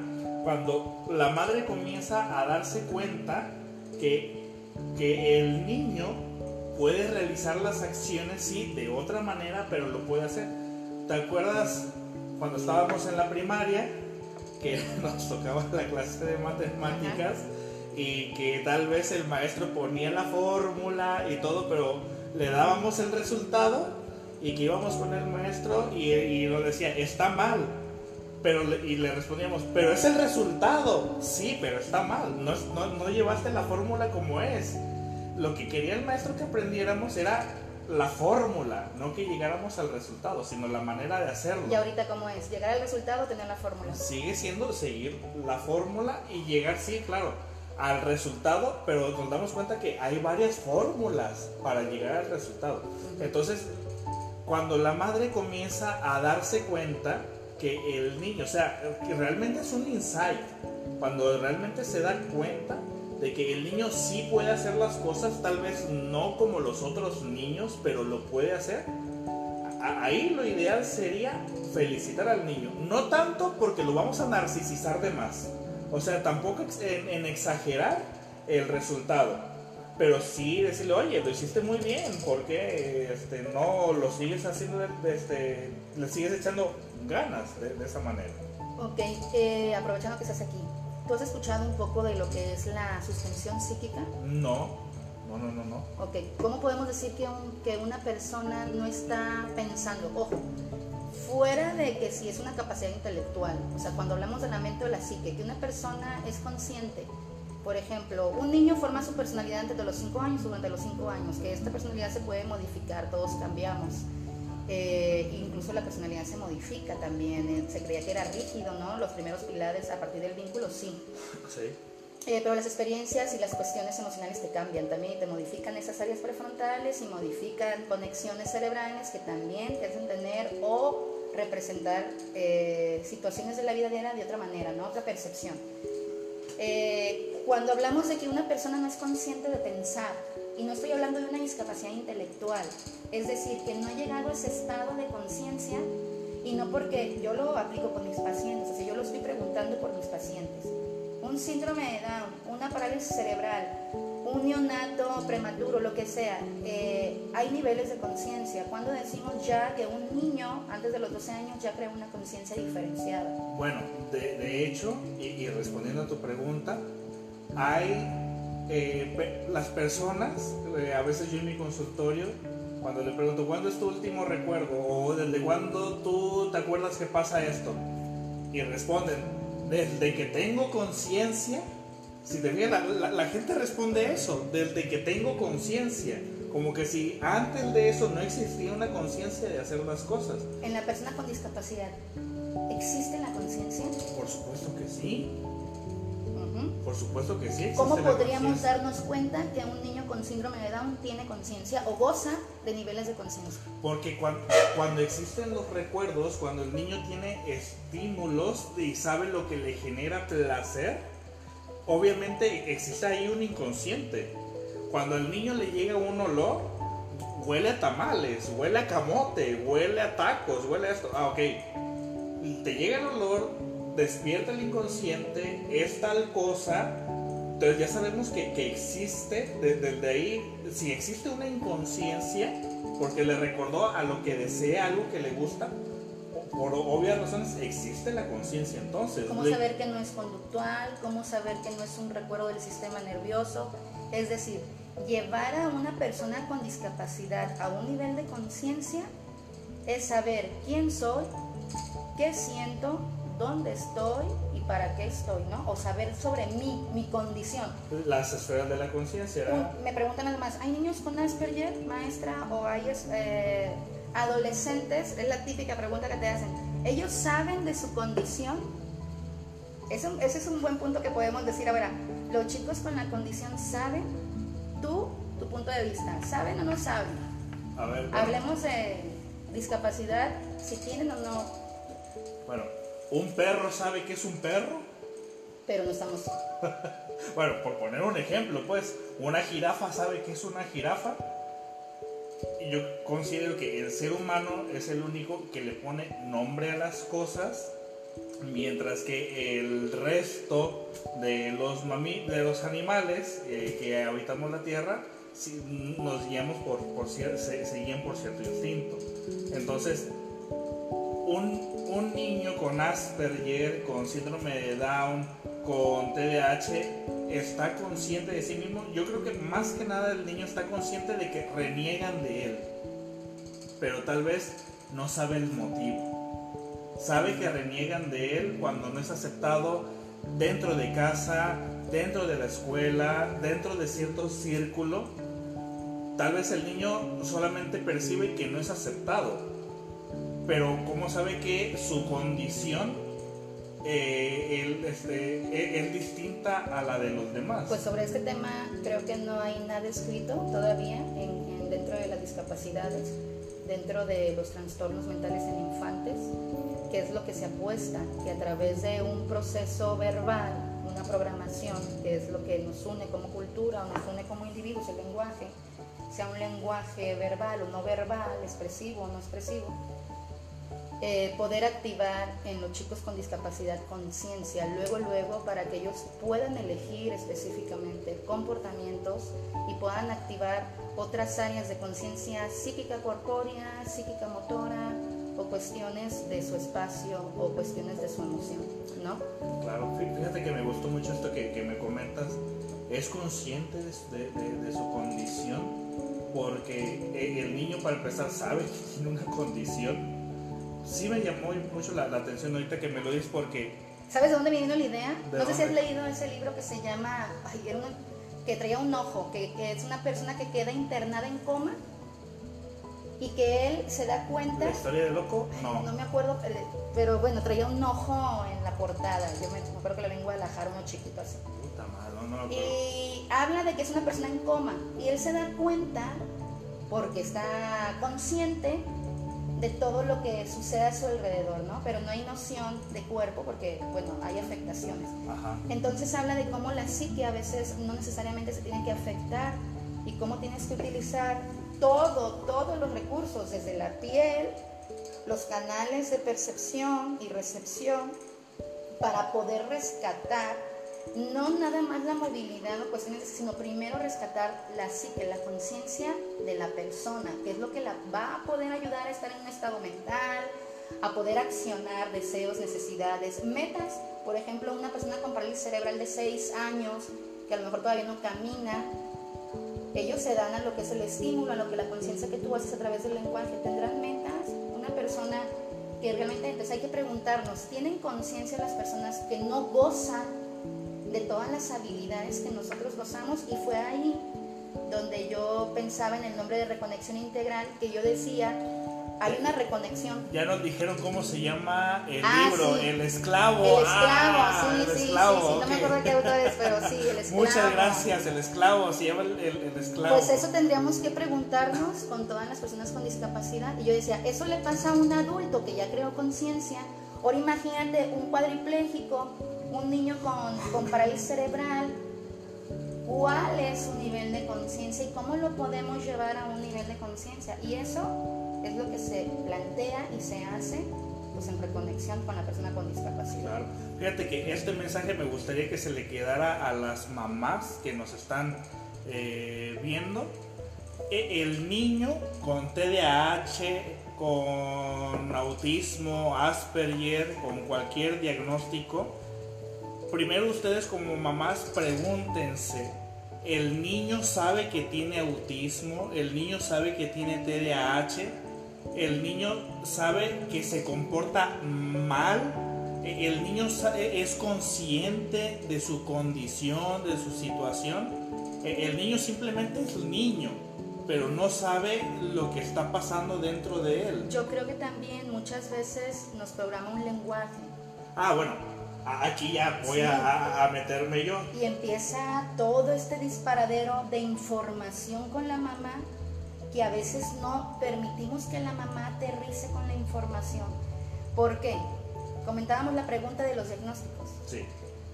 cuando la madre comienza a darse cuenta que, que el niño puede realizar las acciones, sí, de otra manera, pero lo puede hacer. ¿Te acuerdas cuando estábamos en la primaria que nos tocaba la clase de matemáticas y que tal vez el maestro ponía la fórmula y todo, pero le dábamos el resultado y que íbamos con el maestro y, y nos decía, está mal. Pero, y le respondíamos, pero es el resultado. Sí, pero está mal. No, no, no llevaste la fórmula como es. Lo que quería el maestro que aprendiéramos era la fórmula, no que llegáramos al resultado, sino la manera de hacerlo. ¿Y ahorita cómo es? ¿Llegar al resultado o tener la fórmula? Sigue siendo seguir la fórmula y llegar, sí, claro, al resultado, pero nos damos cuenta que hay varias fórmulas para llegar al resultado. Entonces, cuando la madre comienza a darse cuenta que el niño, o sea, que realmente es un insight, cuando realmente se da cuenta de que el niño sí puede hacer las cosas, tal vez no como los otros niños, pero lo puede hacer. Ahí lo ideal sería felicitar al niño. No tanto porque lo vamos a narcisizar de más. O sea, tampoco en, en exagerar el resultado. Pero sí decirle, oye, lo hiciste muy bien, ¿por qué este, no lo sigues haciendo, de, este, le sigues echando ganas de, de esa manera? Ok, eh, aprovechando que estás aquí, ¿Tú has escuchado un poco de lo que es la suspensión psíquica? No, no, no, no. no. Ok, ¿cómo podemos decir que, un, que una persona no está pensando? Ojo, fuera de que si es una capacidad intelectual, o sea, cuando hablamos de la mente o la psique, que una persona es consciente. Por ejemplo, un niño forma su personalidad antes de los 5 años, durante los 5 años, que esta personalidad se puede modificar, todos cambiamos. Eh, incluso la personalidad se modifica también. Eh, se creía que era rígido, ¿no? Los primeros pilares a partir del vínculo, sí. Sí. Eh, pero las experiencias y las cuestiones emocionales te cambian también y te modifican esas áreas prefrontales y modifican conexiones cerebrales que también te hacen tener o representar situaciones de la vida diaria de otra manera, ¿no? Otra percepción. cuando hablamos de que una persona no es consciente de pensar, y no estoy hablando de una discapacidad intelectual, es decir, que no ha llegado a ese estado de conciencia y no porque yo lo aplico con mis pacientes, o sea, yo lo estoy preguntando por mis pacientes. Un síndrome de Down, una parálisis cerebral, un neonato prematuro, lo que sea, eh, hay niveles de conciencia. Cuando decimos ya que un niño antes de los 12 años ya crea una conciencia diferenciada? Bueno, de, hecho, y respondiendo a tu pregunta, hay eh, las personas, eh, a veces yo en mi consultorio, cuando le pregunto, ¿cuándo es tu último recuerdo? O desde cuándo tú te acuerdas que pasa esto? Y responden, desde que tengo conciencia, si te fijas, la, gente responde eso, desde que tengo conciencia. Como que si antes de eso no existía una conciencia de hacer las cosas. En la persona con discapacidad, ¿existe la conciencia? Por supuesto que sí. Por supuesto que sí. ¿Cómo podríamos darnos cuenta que un niño con síndrome de Down tiene conciencia o goza de niveles de conciencia? Porque cuando, cuando, existen los recuerdos, cuando el niño tiene estímulos y sabe lo que le genera placer, obviamente existe ahí un inconsciente. Cuando al niño le llega un olor, huele a tamales, huele a camote, huele a tacos, huele a esto. Ah, ok. Te llega el olor, despierta el inconsciente, es tal cosa, entonces ya sabemos que, que existe, desde ahí, si existe una inconsciencia, porque le recordó a lo que desea, algo que le gusta, por obvias razones existe la conciencia entonces. ¿Cómo saber que no es conductual? ¿Cómo saber que no es un recuerdo del sistema nervioso? Es decir, llevar a una persona con discapacidad a un nivel de conciencia es saber quién soy, qué siento, dónde estoy y para qué estoy, ¿no? O saber sobre mí, mi condición. Las esferas de la conciencia. Me preguntan además, ¿hay niños con Asperger, maestra? ¿O hay eh, adolescentes? Es la típica pregunta que te hacen. ¿Ellos saben de su condición? Eso, ese es un buen punto que podemos decir ahora. ¿Los chicos con la condición saben? ¿Tú, tu punto de vista, saben o no saben? A ver, Hablemos de discapacidad, si tienen o no. Bueno, ¿Un perro sabe que es un perro? pero no estamos... bueno, por poner un ejemplo, pues, una jirafa sabe qué es una jirafa. Y yo considero que el ser humano es el único que le pone nombre a las cosas, mientras que el resto de los, mami de los animales eh, que habitamos la Tierra nos guiamos por, por se, se guían por cierto instinto. Entonces, un, niño con Asperger, con síndrome de Down, con TDAH, está consciente de sí mismo. Yo creo que más que nada el niño está consciente de que reniegan de él, pero tal vez no sabe el motivo. Sabe que reniegan de él cuando no es aceptado dentro de casa, dentro de la escuela, dentro de cierto círculo. Tal vez el niño solamente percibe que no es aceptado, pero ¿cómo sabe que su condición eh, este, e, es, distinta a la de los demás? Pues sobre este tema creo que no hay nada escrito todavía en, dentro de las discapacidades, dentro de los trastornos mentales en infantes, que es lo que se apuesta, que a través de un proceso verbal, una programación, que es lo que nos une como cultura o nos une como individuos, el lenguaje, sea un lenguaje verbal o no verbal, expresivo o no expresivo, eh, poder activar en los chicos con discapacidad conciencia, luego, luego, para que ellos puedan elegir específicamente comportamientos y puedan activar otras áreas de conciencia psíquica corpórea, psíquica motora o cuestiones de su espacio o cuestiones de su emoción, ¿no? Claro, fíjate que me gustó mucho esto que, que me comentas. Es consciente de, de, de, su condición porque eh, el niño para empezar sabe que tiene una condición sí me llamó mucho la, atención ahorita que me lo dices porque... ¿Sabes de dónde me vino la idea? No sé si has leído ese libro que se llama... que traía un ojo, que, es una persona que queda internada en coma y que él se da cuenta... ¿La historia del loco? No. No me acuerdo, pero bueno, traía un ojo en la portada. Yo me, acuerdo que la vengo a Guadalajara, uno chiquito así. Puta madre, no, no, y habla de que es una persona en coma y él se da cuenta porque está consciente de todo lo que sucede a su alrededor, ¿no? Pero no hay noción de cuerpo porque, bueno, hay afectaciones. Entonces habla de cómo la psique a veces no necesariamente se tiene que afectar y cómo tienes que utilizar todo, todos los recursos, desde la piel, los canales de percepción y recepción, para poder rescatar no nada más la movilidad o cuestiones, sino primero rescatar la psique, la conciencia de la persona, que es lo que la va a poder ayudar a estar en un estado mental, a poder accionar deseos, necesidades, metas. Por ejemplo, una persona con parálisis cerebral de 6 años, que a lo mejor todavía no camina, ellos se dan a lo que es el estímulo, a lo que la conciencia que tú haces a través del lenguaje. ¿Tendrán metas? Una persona que realmente, entonces hay que preguntarnos, ¿tienen conciencia las personas que no gozan de todas las habilidades que nosotros gozamos y fue ahí donde yo pensaba en el nombre de reconexión integral que yo decía hay una reconexión. Ya nos dijeron cómo se llama el ah, libro, El Esclavo. El Esclavo, ah, sí, sí, sí, No me acuerdo qué autor es, pero sí, El Esclavo. Muchas gracias, El Esclavo, se llama el, el, Esclavo. Pues eso tendríamos que preguntarnos con todas las personas con discapacidad. Y yo decía, eso le pasa a un adulto que ya creó conciencia. Ahora imagínate un cuadripléjico un niño con, con parálisis cerebral, cuál es su nivel de conciencia y cómo lo podemos llevar a un nivel de conciencia. Y eso es lo que se plantea y se hace pues, en reconexión con la persona con discapacidad. Claro. Fíjate que este mensaje me gustaría que se le quedara a las mamás que nos están eh, viendo. E, el niño con TDAH, con autismo, Asperger, con cualquier diagnóstico, primero ustedes como mamás pregúntense, ¿el niño sabe que tiene autismo? ¿El niño sabe que tiene TDAH? ¿El niño sabe que se comporta mal? ¿El niño es consciente de su condición, de su situación? El niño simplemente es un niño, pero no sabe lo que está pasando dentro de él. Yo creo que también muchas veces nos programa un lenguaje. Ah, bueno, aquí ya voy a, meterme yo. Y empieza todo este disparadero de información con la mamá que a veces no permitimos que la mamá aterrice con la información. ¿Por qué? Comentábamos la pregunta de los diagnósticos. Sí.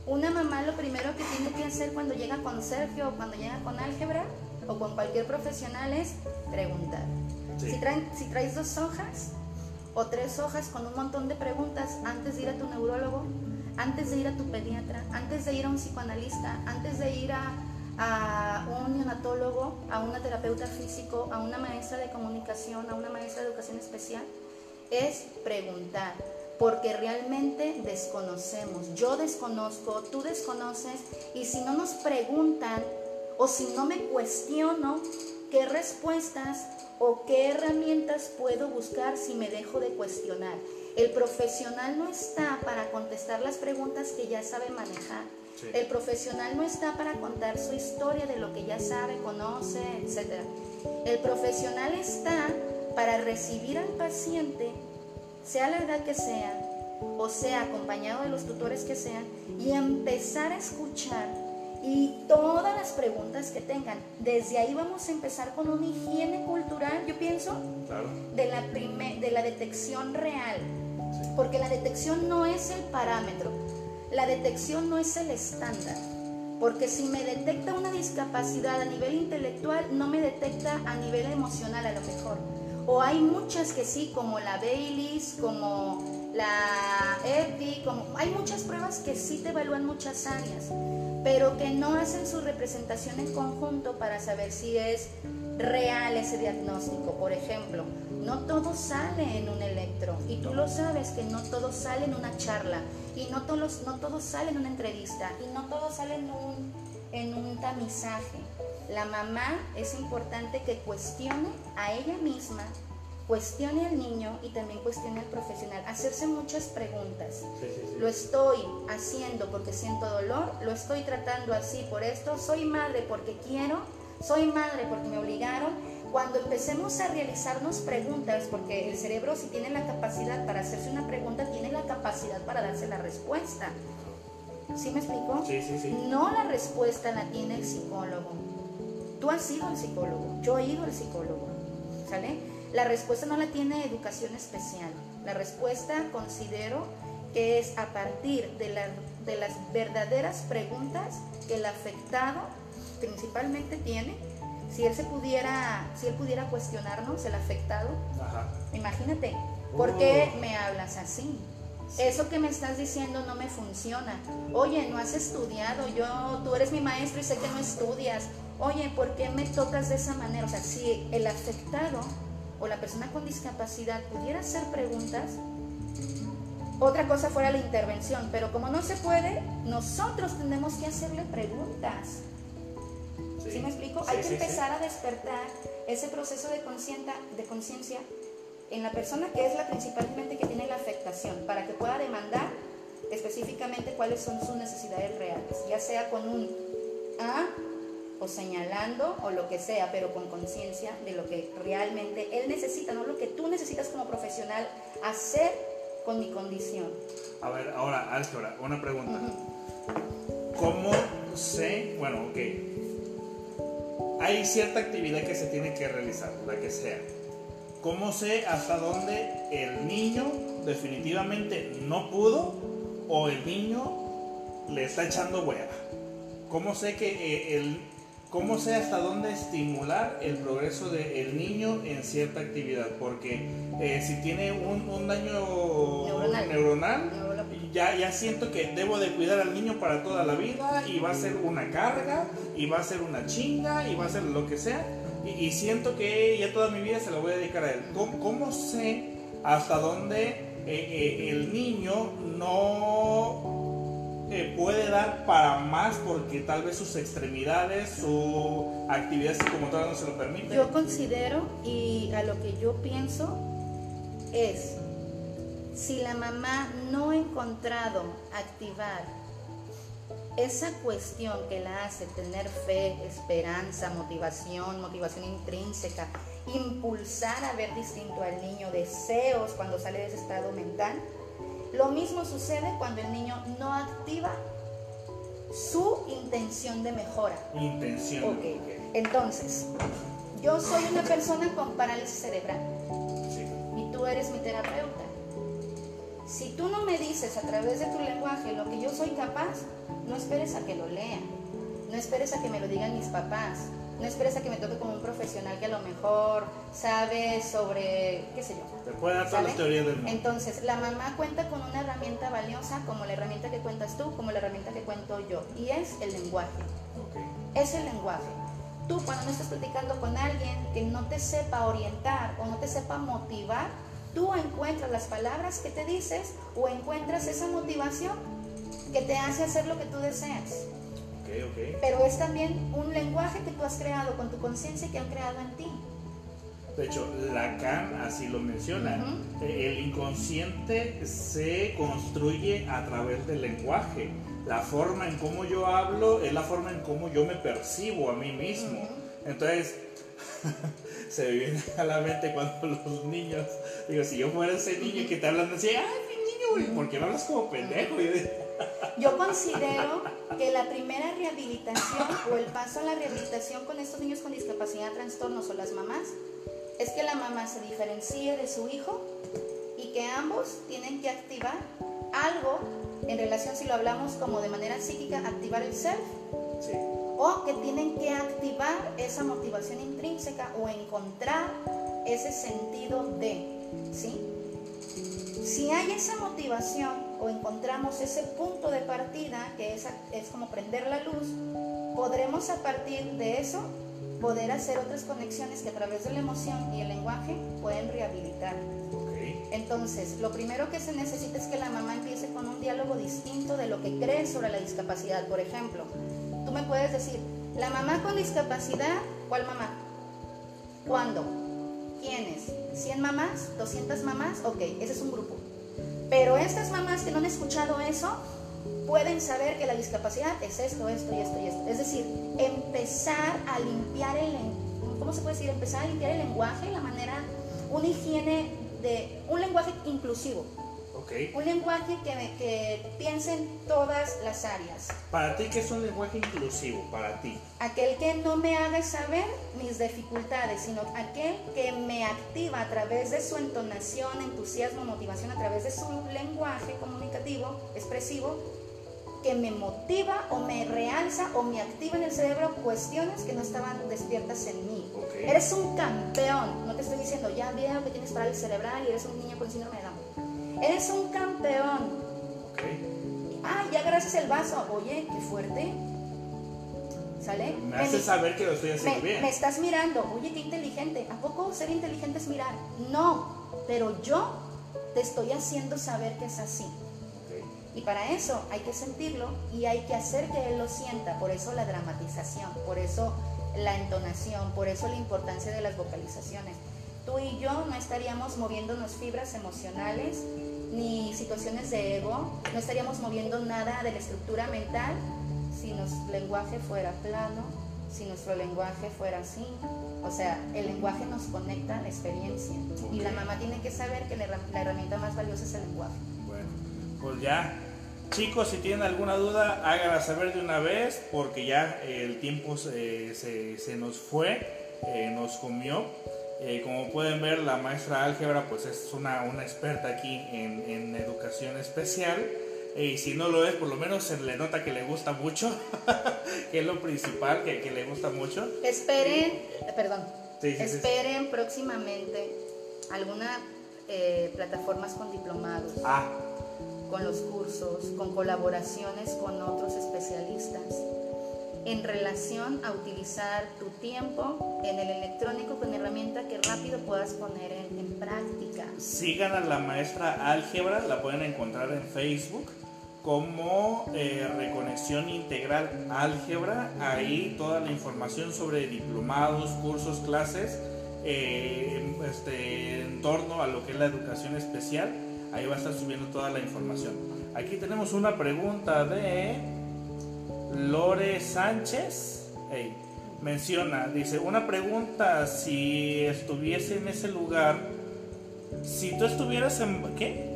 Una mamá lo primero que tiene que hacer cuando llega con Sergio o cuando llega con álgebra o con cualquier profesional es preguntar. Si, traen, si traes dos hojas o tres hojas con un montón de preguntas antes de ir a tu neurólogo, antes de ir a tu pediatra, antes de ir a un psicoanalista, antes de ir a, un neonatólogo, a una terapeuta físico, a una maestra de comunicación, a una maestra de educación especial, es preguntar porque realmente desconocemos. Yo desconozco, tú desconoces, y si no nos preguntan o si no me cuestiono qué respuestas o qué herramientas puedo buscar si me dejo de cuestionar. El profesional no está para contestar las preguntas que ya sabe manejar. El profesional no está para contar su historia de lo que ya sabe, conoce, etc. El profesional está para recibir al paciente sea la edad que sea, o sea acompañado de los tutores que sean, y empezar a escuchar y todas las preguntas que tengan. Desde ahí vamos a empezar con una higiene cultural, yo pienso, de, la de la detección real, porque la detección no es el parámetro, la detección no es el estándar. Porque si me detecta una discapacidad a nivel intelectual, no me detecta a nivel emocional a lo mejor. O hay muchas que sí, como la Baileys, como la EPI, como hay muchas pruebas que sí te evalúan muchas áreas, pero que no hacen su representación en conjunto para saber si es real ese diagnóstico. Por ejemplo, no todo sale en un electro y tú lo sabes que no todo sale en una charla y no todos, no todo sale en una entrevista y no todo sale en un, en un tamizaje. La mamá es importante que cuestione a ella misma, cuestione al niño y también cuestione al profesional. Hacerse muchas preguntas. Lo estoy haciendo porque siento dolor, lo estoy tratando así por esto, soy madre porque quiero, soy madre porque me obligaron. Cuando empecemos a realizarnos preguntas, porque el cerebro si tiene la capacidad para hacerse una pregunta, tiene la capacidad para darse la respuesta. ¿Sí me explico? Sí, sí, sí. No la respuesta la tiene el psicólogo Tú has ido al psicólogo, yo he ido al psicólogo, ¿sale? La respuesta no la tiene educación especial. La respuesta considero que es a partir de, de las verdaderas preguntas que el afectado principalmente tiene. Si él se pudiera, si él pudiera cuestionarnos, el afectado, imagínate, ¿por qué uh. me hablas así? Eso que me estás diciendo no me funciona. Oye, no has estudiado, yo, tú eres mi maestro y sé que no estudias oye, ¿por qué me tocas de esa manera? O sea, si el afectado o la persona con discapacidad pudiera hacer preguntas, otra cosa fuera la intervención, pero como no se puede, nosotros tenemos que hacerle preguntas. Sí, me explico? Hay que empezar a despertar ese proceso de conciencia en la persona que es la principalmente que tiene la afectación, para que pueda demandar específicamente cuáles son sus necesidades reales, ya sea con un A, o señalando o lo que sea, pero con conciencia de lo que realmente él necesita, no lo que tú necesitas como profesional hacer con mi condición. A ver, ahora, Álgebra, una pregunta. ¿Cómo sé, bueno, ok, hay cierta actividad que se tiene que realizar, la que sea. ¿Cómo sé hasta dónde el niño definitivamente no pudo o el niño le está echando hueva? ¿Cómo sé que eh, el, ¿Cómo sé hasta dónde estimular el progreso del niño en cierta actividad? Porque eh, si tiene un, daño neuronal, ya, ya siento que debo de cuidar al niño para toda la vida y va a ser una carga y va a ser una chinga y va a ser lo que sea. Y, siento que ya toda mi vida se la voy a dedicar a él. ¿Cómo, sé hasta dónde eh, eh, el niño no puede dar para más porque tal vez sus extremidades, su actividad psicomotora no se lo permite. Yo considero y a lo que yo pienso es, si la mamá no ha encontrado activar esa cuestión que la hace tener fe, esperanza, motivación, motivación intrínseca, impulsar a ver distinto al niño, deseos cuando sale de ese estado mental, lo mismo sucede cuando el niño no activa su intención de mejora. Intención. Ok. Entonces, yo soy una persona con parálisis cerebral. Sí. Y tú eres mi terapeuta. Si tú no me dices a través de tu lenguaje lo que yo soy capaz, no esperes a que lo lea, no esperes a que me lo digan mis papás, no esperes a que me toque como un profesional que a lo mejor sabe sobre, qué sé yo. Te puede dar todas las teorías del mundo. Entonces, la mamá cuenta con una herramienta valiosa como la herramienta que cuentas tú, como la herramienta que cuento yo, y es el lenguaje. Es el lenguaje. Tú cuando no estás platicando con alguien que no te sepa orientar o no te sepa motivar, tú encuentras las palabras que te dices o encuentras esa motivación que te hace hacer lo que tú deseas. Pero es también un lenguaje que tú has creado con tu conciencia y que han creado en ti. De hecho, Lacan así lo menciona. El inconsciente se construye a través del lenguaje. La forma en cómo yo hablo es la forma en cómo yo me percibo a mí mismo. Entonces, se me viene a la mente cuando los niños, digo, si yo fuera ese niño que te hablan así, ay, mi niño, ¿por qué no hablas como pendejo? Yo considero que la primera rehabilitación o el paso a la rehabilitación con estos niños con discapacidad, trastornos o las mamás es que la mamá se diferencie de su hijo y que ambos tienen que activar algo en relación, si lo hablamos como de manera psíquica, activar el self. O que tienen que activar esa motivación intrínseca o encontrar ese sentido de, ¿sí? Si hay esa motivación o encontramos ese punto de partida, que es, es como prender la luz, podremos a partir de eso poder hacer otras conexiones que a través de la emoción y el lenguaje pueden rehabilitar. Entonces, lo primero que se necesita es que la mamá empiece con un diálogo distinto de lo que cree sobre la discapacidad. Por ejemplo, tú me puedes decir, la mamá con discapacidad, ¿cuál mamá? ¿Cuándo? ¿Quiénes? ¿100 mamás? ¿200 mamás? Ok, ese es un grupo. Pero estas mamás que no han escuchado eso, pueden saber que la discapacidad es esto, esto y esto y esto. Es decir, empezar a limpiar el, ¿cómo se puede decir? Empezar a limpiar el lenguaje, la manera, una higiene de, un lenguaje inclusivo. Un lenguaje que, que piense en todas las áreas. Para ti, ¿qué es un lenguaje inclusivo? Para ti. Aquel que no me haga saber mis dificultades, sino aquel que me activa a través de su entonación, entusiasmo, motivación, a través de su lenguaje comunicativo, expresivo, que me motiva o me realza o me activa en el cerebro cuestiones que no estaban despiertas en mí. Eres un campeón, no te estoy diciendo ya veo que tienes parálisis cerebral y eres un niño con síndrome de Down. Eres un campeón. Ah, ya gracias el vaso. Oye, qué fuerte. ¿Sale? Me hace saber que lo estoy haciendo bien. Me estás mirando. Oye, qué inteligente. ¿A poco ser inteligente es mirar? No, pero yo te estoy haciendo saber que es así. Y para eso hay que sentirlo y hay que hacer que él lo sienta. Por eso la dramatización, por eso la entonación, por eso la importancia de las vocalizaciones. Tú y yo no estaríamos moviéndonos fibras emocionales ni situaciones de ego, no estaríamos moviendo nada de la estructura mental si nuestro lenguaje fuera plano, si nuestro lenguaje fuera así. O sea, el lenguaje nos conecta a la experiencia y la mamá tiene que saber que la herramienta más valiosa es el lenguaje. Bueno, pues ya Chicos, si tienen alguna duda, háganla saber de una vez porque ya el tiempo se, se, nos fue, eh, nos comió. Eh, como pueden ver, la maestra álgebra pues es una, una experta aquí en, en educación especial. y si no lo es, por lo menos se le nota que le gusta mucho, que es lo principal, que, que le gusta mucho. Esperen, perdón, esperen próximamente alguna eh, plataformas con diplomados. Ah, con los cursos, con colaboraciones con otros especialistas en relación a utilizar tu tiempo en el electrónico con herramienta que rápido puedas poner en, práctica. Sigan a la maestra álgebra, la pueden encontrar en Facebook como eh, Reconexión Integral Álgebra. Ahí toda la información sobre diplomados, cursos, clases eh, este, en torno a lo que es la educación especial Ahí va a estar subiendo toda la información. Aquí tenemos una pregunta de Lore Sánchez. menciona, dice, una pregunta, si estuviese en ese lugar, si tú estuvieras en... ¿Qué?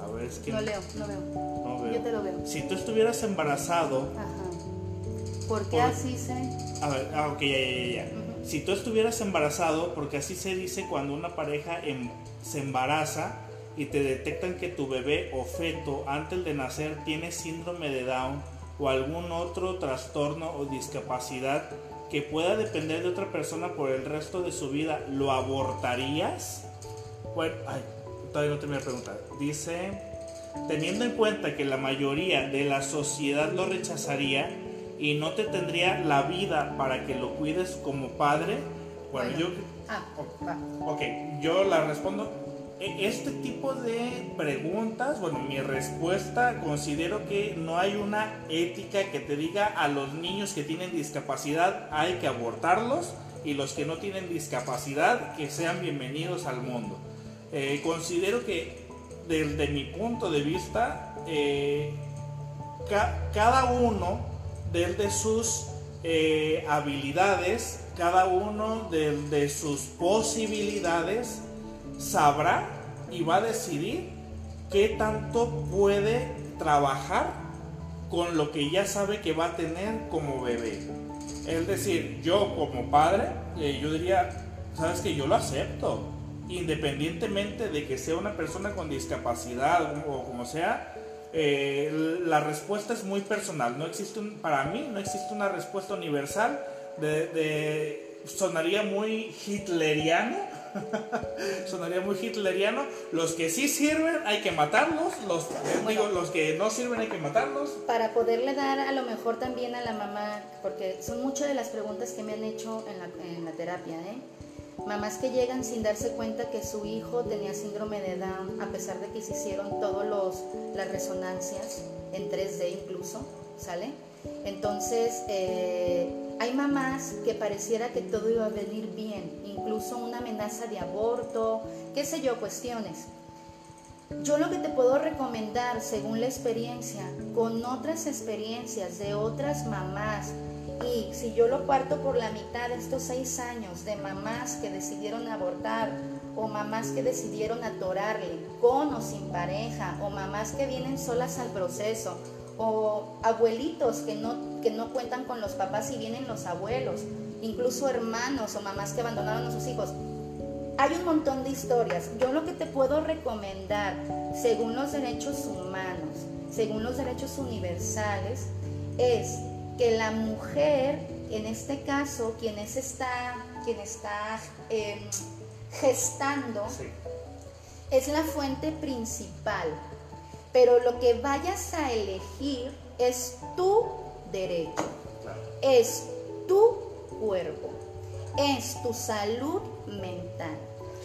A ver, es que... No leo, no veo. No veo. Yo te lo veo. Si tú estuvieras embarazado... Ajá. ¿Por qué así se...? A ver, ah, ok, ya, ya, ya. Si tú estuvieras embarazado, porque así se dice cuando una pareja em, se embaraza y te detectan que tu bebé o feto antes de nacer tiene síndrome de Down o algún otro trastorno o discapacidad que pueda depender de otra persona por el resto de su vida, ¿lo abortarías? Bueno, ay, todavía no terminé de preguntar. Dice, teniendo en cuenta que la mayoría de la sociedad lo rechazaría y no te tendría la vida para que lo cuides como padre, bueno, yo... Ah, Ok, yo la respondo. E, Este tipo de preguntas, bueno, mi respuesta considero que no hay una ética que te diga a los niños que tienen discapacidad hay que abortarlos y los que no tienen discapacidad que sean bienvenidos al mundo. Eh, considero que desde mi punto de vista, eh, ca- cada uno desde sus eh, habilidades, cada uno desde sus posibilidades, sabrá y va a decidir qué tanto puede trabajar con lo que ya sabe que va a tener como bebé. Es decir, yo como padre, eh, yo diría, sabes que yo lo acepto, independientemente de que sea una persona con discapacidad o como sea, eh, la respuesta es muy personal. No existe para mí no existe una respuesta universal. De, de- sonaría muy hitleriano. sonaría muy hitleriano. Los que sí sirven hay que matarlos. Los, eh, digo, los que no sirven hay que matarlos. para poderle dar a lo mejor también a la mamá, porque son muchas de las preguntas que me han hecho en la, en la terapia, ¿eh? Mamás que llegan sin darse cuenta que su hijo tenía síndrome de Down, a pesar de que se hicieron todas las resonancias, en 3D incluso, ¿sale? Entonces, eh, hay mamás que pareciera que todo iba a venir bien, incluso una amenaza de aborto, qué sé yo, cuestiones. Yo lo que te puedo recomendar, según la experiencia, con otras experiencias de otras mamás, y si yo lo parto por la mitad de estos seis años de mamás que decidieron abortar, o mamás que decidieron atorarle, con o sin pareja, o mamás que vienen solas al proceso, o abuelitos que no, que no cuentan con los papás y vienen los abuelos, incluso hermanos o mamás que abandonaron a sus hijos. Hay un montón de historias. Yo lo que te puedo recomendar, según los derechos humanos, según los derechos universales, es que la mujer, en este caso, quien, es está, quien está eh, gestando, Sí. es la fuente principal. Pero lo que vayas a elegir es tu derecho es tu cuerpo, es tu salud mental.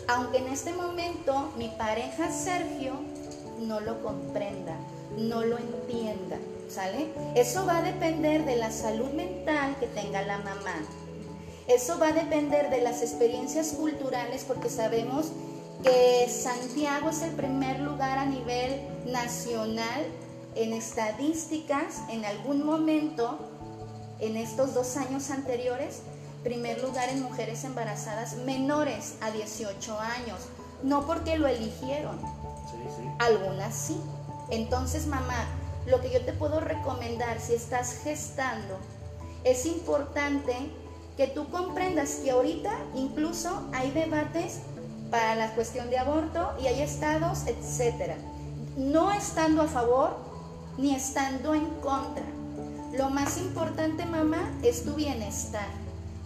Aunque en este momento mi pareja Sergio no lo comprenda, no lo entienda, ¿sale? Eso va a depender de la salud mental que tenga la mamá. Eso va a depender de las experiencias culturales porque sabemos que Santiago es el primer lugar a nivel nacional en estadísticas en algún momento en estos dos años anteriores, primer lugar en mujeres embarazadas menores a 18 años, no porque lo eligieron, Sí, sí. algunas sí. Entonces, mamá, lo que yo te puedo recomendar si estás gestando, es importante que tú comprendas que ahorita incluso hay debates para la cuestión de aborto y hay estados, etcétera. No estando a favor ni estando en contra. Lo más importante, mamá, es tu bienestar,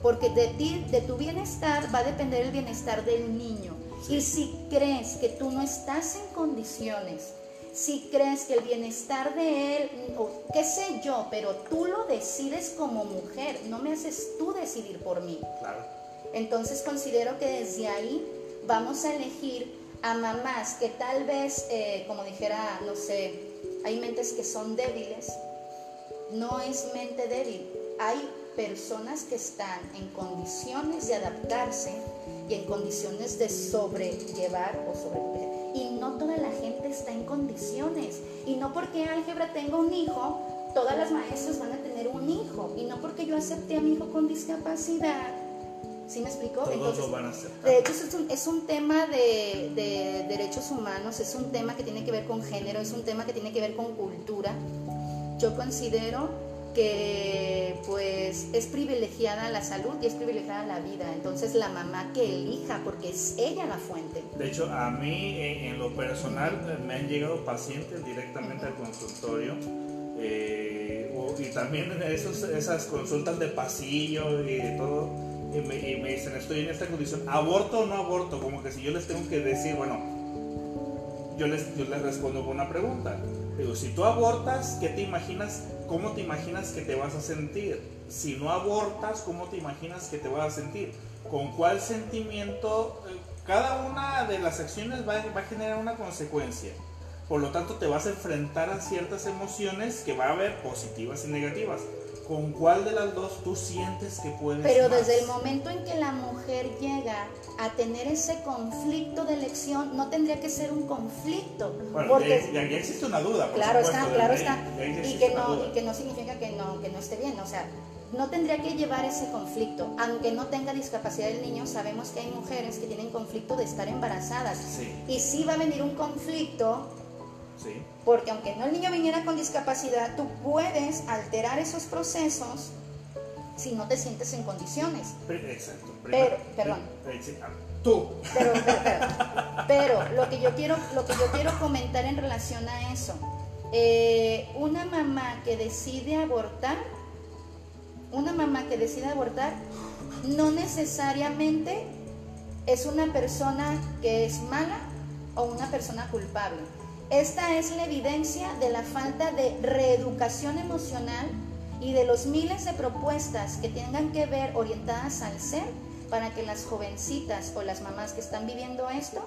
porque de ti, de tu bienestar va a depender el bienestar del niño. Y si crees que tú no estás en condiciones, si crees que el bienestar de él, o qué sé yo, pero tú lo decides como mujer, no me haces tú decidir por mí. Claro. Entonces considero que desde ahí vamos a elegir a mamás que tal vez, eh, como dijera, no sé, hay mentes que son débiles. No es mente débil. Hay personas que están en condiciones de adaptarse y en condiciones de sobrellevar o sobrevivir. Y no toda la gente está en condiciones. Y no porque álgebra tenga un hijo, todas las maestras van a tener un hijo. Y no porque yo acepté a mi hijo con discapacidad. ¿Sí me explico? Todos lo van a aceptar. De hecho, es un, es un tema de, de derechos humanos, es un tema que tiene que ver con género, es un tema que tiene que ver con cultura. Yo considero que pues es privilegiada la salud y es privilegiada la vida. Entonces la mamá que elija, porque es ella la fuente. De hecho, a mí eh, en lo personal eh, me han llegado pacientes directamente al consultorio. eh, y también esos, esas consultas de pasillo y de todo, y me, y me dicen, estoy en esta condición, ¿aborto o no aborto? Como que si yo les tengo que decir, bueno, yo les, yo les respondo con una pregunta. Digo, si tú abortas, ¿qué te imaginas? ¿Cómo te imaginas que te vas a sentir? Si no abortas, ¿cómo te imaginas que te vas a sentir? ¿Con cuál sentimiento? Cada una de las acciones va, va a generar una consecuencia. Por lo tanto, te vas a enfrentar a ciertas emociones que va a haber positivas y negativas. ¿Con cuál de las dos tú sientes que puedes Pero más? desde el momento en que la mujer llega a tener ese conflicto de elección, no tendría que ser un conflicto. Bueno, porque ya, existe una duda. por Claro supuesto, está, claro está. Y que, no, duda. y que no significa que no, que no esté bien. O sea, no tendría que llevar ese conflicto. Aunque no tenga discapacidad el niño, sabemos que hay mujeres que tienen conflicto de estar embarazadas. Sí, Y sí va a venir un conflicto, sí. porque aunque no el niño viniera con discapacidad, tú puedes alterar esos procesos si no te sientes en condiciones. Exacto. Pero, perdón. sí, ah, Tú. Pero, pero, pero, pero lo que yo quiero, lo que yo quiero comentar en relación a eso, eh, una mamá que decide abortar, una mamá que decide abortar, no necesariamente es una persona que es mala o una persona culpable. Esta es la evidencia de la falta de reeducación emocional y de los miles de propuestas que tengan que ver orientadas al ser para que las jovencitas o las mamás que están viviendo esto,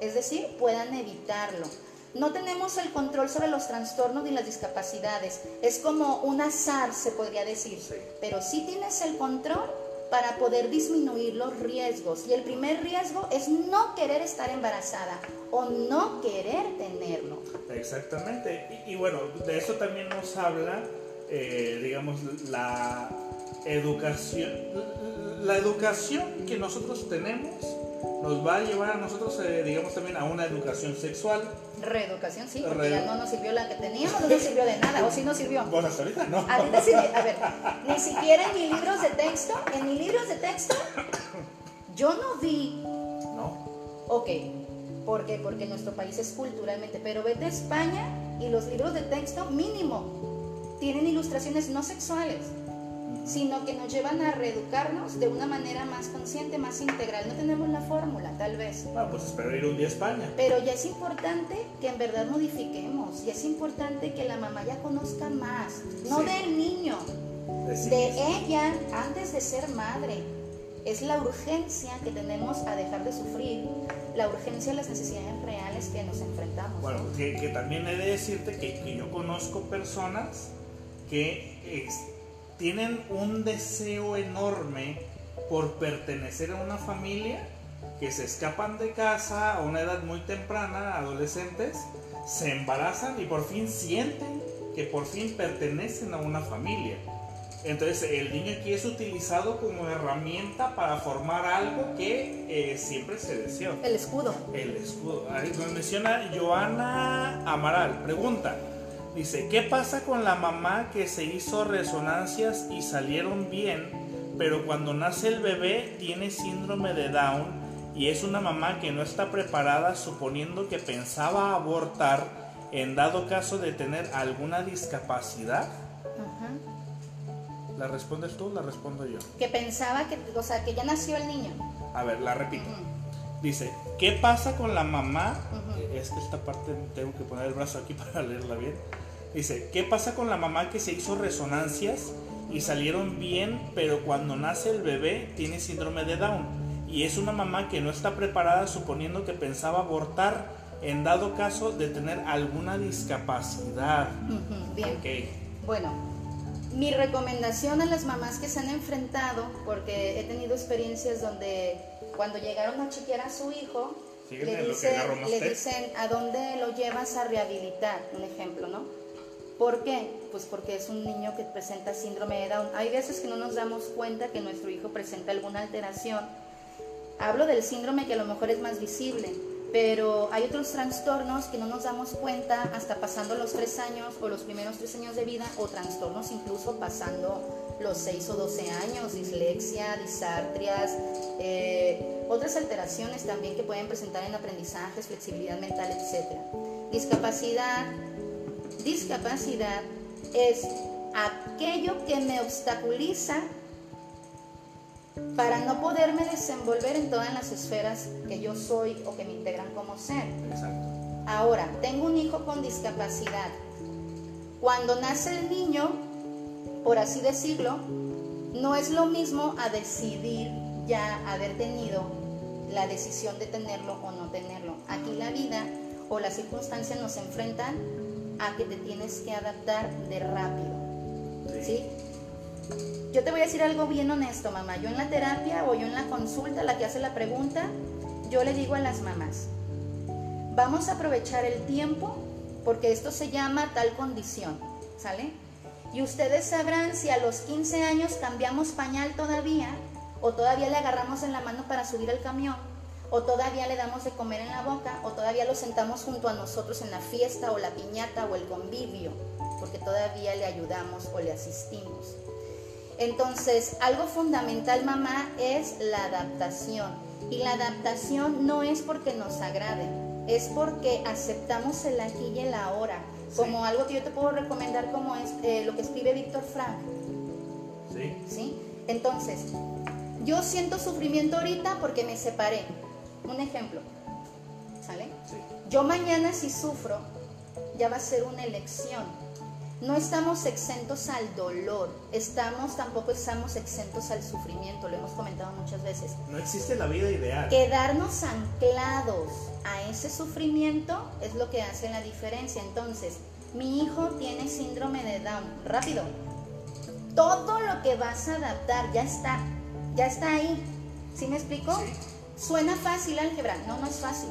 es decir, puedan evitarlo. No tenemos el control sobre los trastornos ni las discapacidades. Es como un azar, se podría decir. Pero sí tienes el control para poder disminuir los riesgos. Y el primer riesgo es no querer estar embarazada o no querer tenerlo. Exactamente. Y, bueno, de eso también nos habla, eh, digamos, la educación. La educación que nosotros tenemos nos va a llevar a nosotros, eh, digamos, también a una educación sexual. Reeducación, sí, porque Re- ya no nos sirvió la que teníamos, no nos sirvió de nada, o sí nos sirvió. Bueno, hasta ahorita no. A ti te sirvió, a ver, ni siquiera en mis libros de texto, en mis libros de texto, yo no vi No. Ok, ¿por qué? Porque nuestro país es culturalmente, pero vete a España y los libros de texto mínimo tienen ilustraciones no sexuales, sino que nos llevan a reeducarnos de una manera más consciente, más integral. No tenemos la fórmula, tal vez. Bueno, pues espero ir un día a España. Pero ya es importante que en verdad modifiquemos, ya es importante que la mamá ya conozca más, no Sí. del niño, De ella antes de ser madre. Es la urgencia que tenemos a dejar de sufrir, la urgencia de las necesidades reales que nos enfrentamos. Bueno, que, que también he de decirte que, que yo conozco personas que tienen un deseo enorme por pertenecer a una familia, que se escapan de casa a una edad muy temprana, adolescentes, se embarazan y por fin sienten que por fin pertenecen a una familia. Entonces el niño aquí es utilizado como herramienta para formar algo que eh, siempre se deseó. El escudo. El escudo. Ahí nos menciona Joana Amaral. Pregunta. Dice, ¿qué pasa con la mamá que se hizo resonancias y salieron bien, pero cuando nace el bebé tiene síndrome de Down y es una mamá que no está preparada suponiendo que pensaba abortar en dado caso de tener alguna discapacidad? Ajá. ¿La respondes tú o la respondo yo? Que pensaba que, o sea, que ya nació el niño. A ver, la repito. Dice, ¿qué pasa con la mamá? Ujú. Es que esta parte tengo que poner el brazo aquí para leerla bien. Dice, ¿qué pasa con la mamá que se hizo resonancias y salieron bien, pero cuando nace el bebé tiene síndrome de Down? Y es una mamá que no está preparada suponiendo que pensaba abortar en dado caso de tener alguna discapacidad. Bien. Ok. Bueno, mi recomendación a las mamás que se han enfrentado, porque he tenido experiencias donde cuando llegaron a chequear a su hijo, le dicen, le dicen a dónde lo llevas a rehabilitar, un ejemplo, ¿no? ¿Por qué? Pues porque es un niño que presenta síndrome de Down. Hay veces que no nos damos cuenta que nuestro hijo presenta alguna alteración. Hablo del síndrome que a lo mejor es más visible, pero hay otros trastornos que no nos damos cuenta hasta pasando los tres años o los primeros tres años de vida o trastornos incluso pasando los 6 o 12 años, dislexia, disartrias, eh, otras alteraciones también que pueden presentar en aprendizajes, flexibilidad mental, etc. Discapacidad, discapacidad es aquello que me obstaculiza para no poderme desenvolver en todas las esferas que yo soy o que me integran como ser. Exacto. Ahora, tengo un hijo con discapacidad. Cuando nace el niño, por así decirlo, no es lo mismo a decidir ya haber tenido la decisión de tenerlo o no tenerlo. Aquí la vida o las circunstancias nos enfrentan a que te tienes que adaptar de rápido. ¿Sí? Yo te voy a decir algo bien honesto, mamá. Yo en la terapia o yo en la consulta, la que hace la pregunta, yo le digo a las mamás, vamos a aprovechar el tiempo porque esto se llama tal condición, ¿sale? Y ustedes sabrán si a los 15 años cambiamos pañal todavía o todavía le agarramos en la mano para subir al camión o todavía le damos de comer en la boca o todavía lo sentamos junto a nosotros en la fiesta o la piñata o el convivio porque todavía le ayudamos o le asistimos. Entonces, algo fundamental, mamá, es la adaptación. Y la adaptación no es porque nos agrade, es porque aceptamos el aquí y el ahora, como algo que yo te puedo recomendar como es eh, lo que escribe Víctor Frank. Sí. ¿Sí? Entonces, yo siento sufrimiento ahorita porque me separé. Un ejemplo. ¿Sale? Sí. Yo mañana si sufro, ya va a ser una elección no estamos exentos al dolor, estamos tampoco estamos exentos al sufrimiento, lo hemos comentado muchas veces. No existe la vida ideal. Quedarnos anclados a ese sufrimiento es lo que hace la diferencia. Entonces, mi hijo tiene síndrome de Down, rápido. Todo lo que vas a adaptar ya está, ya está ahí. ¿Sí me explico? Suena fácil álgebra, no, no es fácil.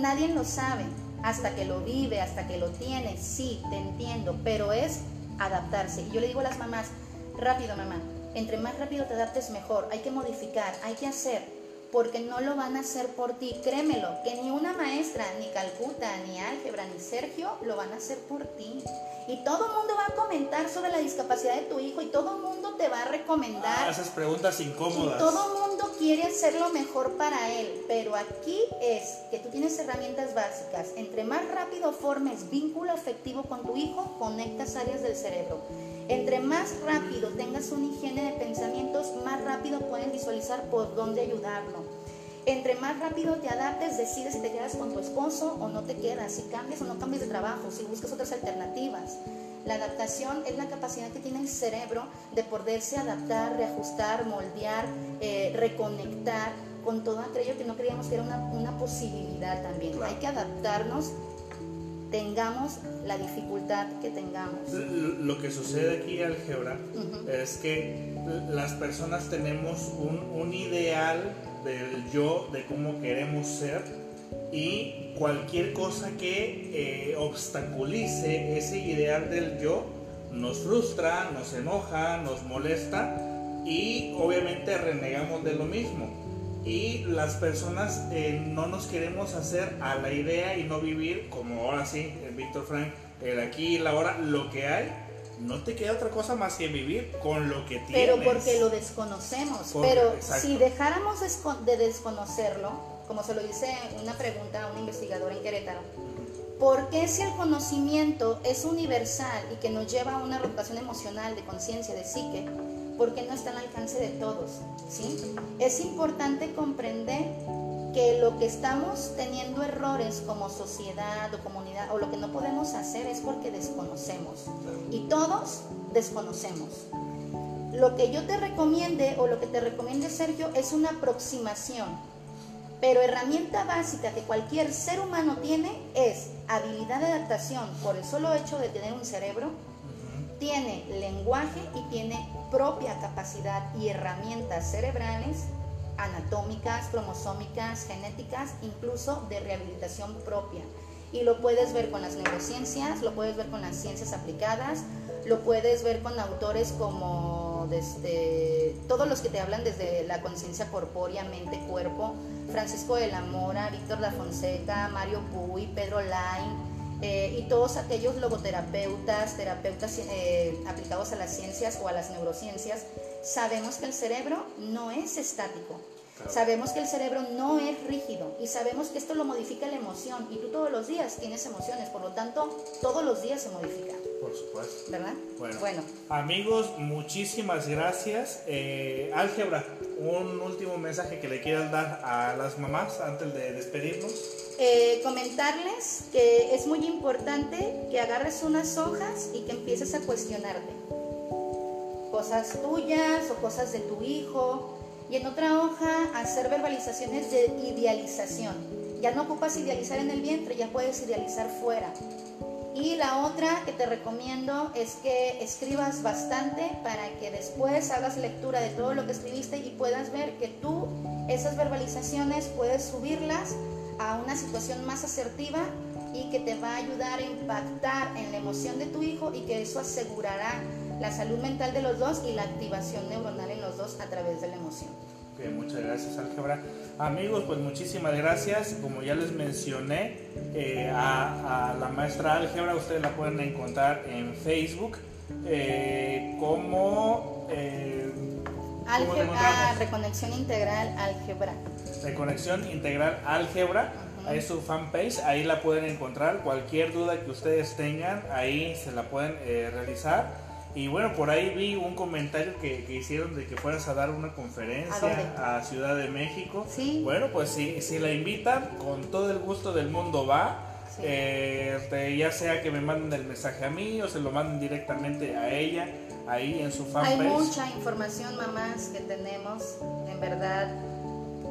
Nadie lo sabe hasta que lo vive, hasta que lo tiene, sí, te entiendo, pero es adaptarse. Y yo le digo a las mamás, rápido mamá, entre más rápido te adaptes mejor, hay que modificar, hay que hacer porque no lo van a hacer por ti. Créemelo, que ni una maestra, ni Calcuta, ni Álgebra, ni Sergio lo van a hacer por ti. Y todo el mundo va a comentar sobre la discapacidad de tu hijo y todo el mundo te va a recomendar. esas preguntas incómodas. Y todo el mundo quiere hacer lo mejor para él, pero aquí es que tú tienes herramientas básicas. Entre más rápido formes vínculo afectivo con tu hijo, conectas áreas del cerebro. Entre más rápido tengas una higiene de pensamientos, más rápido puedes visualizar por dónde ayudarlo. Entre más rápido te adaptes, decides si te quedas con tu esposo o no te quedas, si cambias o no cambias de trabajo, si buscas otras alternativas. La adaptación es la capacidad que tiene el cerebro de poderse adaptar, reajustar, moldear, eh, reconectar con todo aquello que no creíamos que era una, posibilidad también. Hay que adaptarnos tengamos la dificultad que tengamos. Lo que sucede aquí, álgebra, es que las personas tenemos un, ideal del yo, de cómo queremos ser, y cualquier cosa que eh, obstaculice ese ideal del yo nos frustra, nos enoja, nos molesta y obviamente renegamos de lo mismo. Y las personas eh, no nos queremos hacer a la idea y no vivir como ahora sí, Víctor Frank, el aquí y la ahora, lo que hay, no te queda otra cosa más que vivir con lo que tienes. Pero porque lo desconocemos. pero si dejáramos de desconocerlo, como se lo dice una pregunta a un investigador en Querétaro, ¿por qué si el conocimiento es universal y que nos lleva a una rotación emocional, de conciencia, de psique, porque no está al alcance de todos. ¿sí? Es importante comprender que lo que estamos teniendo errores como sociedad o comunidad o lo que no podemos hacer es porque desconocemos. Y todos desconocemos. Lo que yo te recomiende o lo que te recomiende Sergio es una aproximación. Pero herramienta básica que cualquier ser humano tiene es habilidad de adaptación por el solo hecho de tener un cerebro, tiene lenguaje y tiene propia capacidad y herramientas cerebrales, anatómicas, cromosómicas, genéticas, incluso de rehabilitación propia. Y lo puedes ver con las neurociencias, lo puedes ver con las ciencias aplicadas, lo puedes ver con autores como desde todos los que te hablan desde la conciencia corpórea, mente, cuerpo, Francisco de la Mora, Víctor da Fonseca, Mario Puy, Pedro Lain, eh, y todos aquellos logoterapeutas, terapeutas eh, aplicados a las ciencias o a las neurociencias, sabemos que el cerebro no es estático. Sabemos que el cerebro no es rígido y sabemos que esto lo modifica la emoción y tú todos los días tienes emociones, por lo tanto todos los días se modifica. Por supuesto. ¿Verdad? Bueno, amigos, muchísimas gracias. Eh, álgebra, un último mensaje que le quieras dar a las mamás antes de despedirnos. Eh, comentarles que es muy importante que agarres unas hojas y que empieces a cuestionarte cosas tuyas o cosas de tu hijo y en otra hoja hacer verbalizaciones de idealización. Ya no ocupas idealizar en el vientre, ya puedes idealizar fuera. Y la otra que te recomiendo es que escribas bastante para que después hagas lectura de todo lo que escribiste y puedas ver que tú esas verbalizaciones puedes subirlas a una situación más asertiva y que te va a ayudar a impactar en la emoción de tu hijo y que eso asegurará la salud mental de los dos y la activación neuronal en los dos a través de la emoción. muchas gracias, Álgebra. Amigos, pues muchísimas gracias. Como ya les mencioné, eh, a, la maestra Álgebra ustedes la pueden encontrar en Facebook eh, como... Eh, álgebra, Reconexión Integral Álgebra. Reconexión Integral Álgebra. Es su fanpage, ahí la pueden encontrar. Cualquier duda que ustedes tengan, ahí se la pueden realizar. Y bueno, por ahí vi un comentario que, hicieron de que fueras a dar una conferencia ¿A, Ciudad de México. ¿Sí? Bueno, pues si, si la invitan, con todo el gusto del mundo va. Eh, este, ya sea que me manden el mensaje a mí o se lo manden directamente a ella, ahí en su fanpage. Hay mucha información, mamás, que tenemos. En verdad,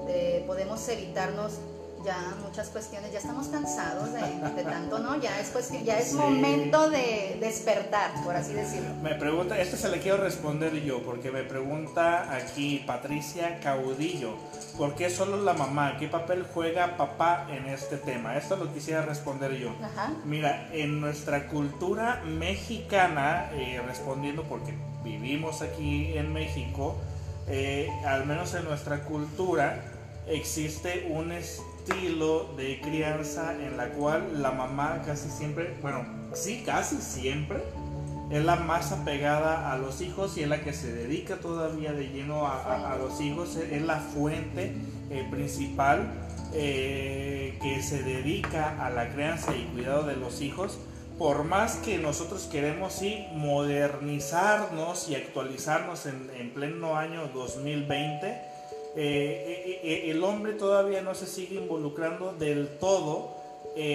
eh, podemos evitarnos ya muchas cuestiones, ya estamos cansados de, tanto, ¿no? Ya es, cuestión, ya es momento de despertar, por así decirlo. Me pregunta, esto se le quiero responder yo, porque me pregunta aquí Patricia Caudillo, ¿por qué solo la mamá? ¿Qué papel juega papá en este tema? Esto lo quisiera responder yo. Mira, en nuestra cultura mexicana, eh, respondiendo porque vivimos aquí en México, eh, al menos en nuestra cultura, existe un estilo de crianza en la cual la mamá casi siempre, bueno, sí, casi siempre, es la más apegada a los hijos y es la que se dedica todavía de lleno a, los hijos, es la fuente eh, principal eh, que se dedica a la crianza y cuidado de los hijos. Por más que nosotros queremos sí modernizarnos y actualizarnos en, en pleno año 2020, eh, eh, eh, el hombre todavía no se sigue involucrando del todo,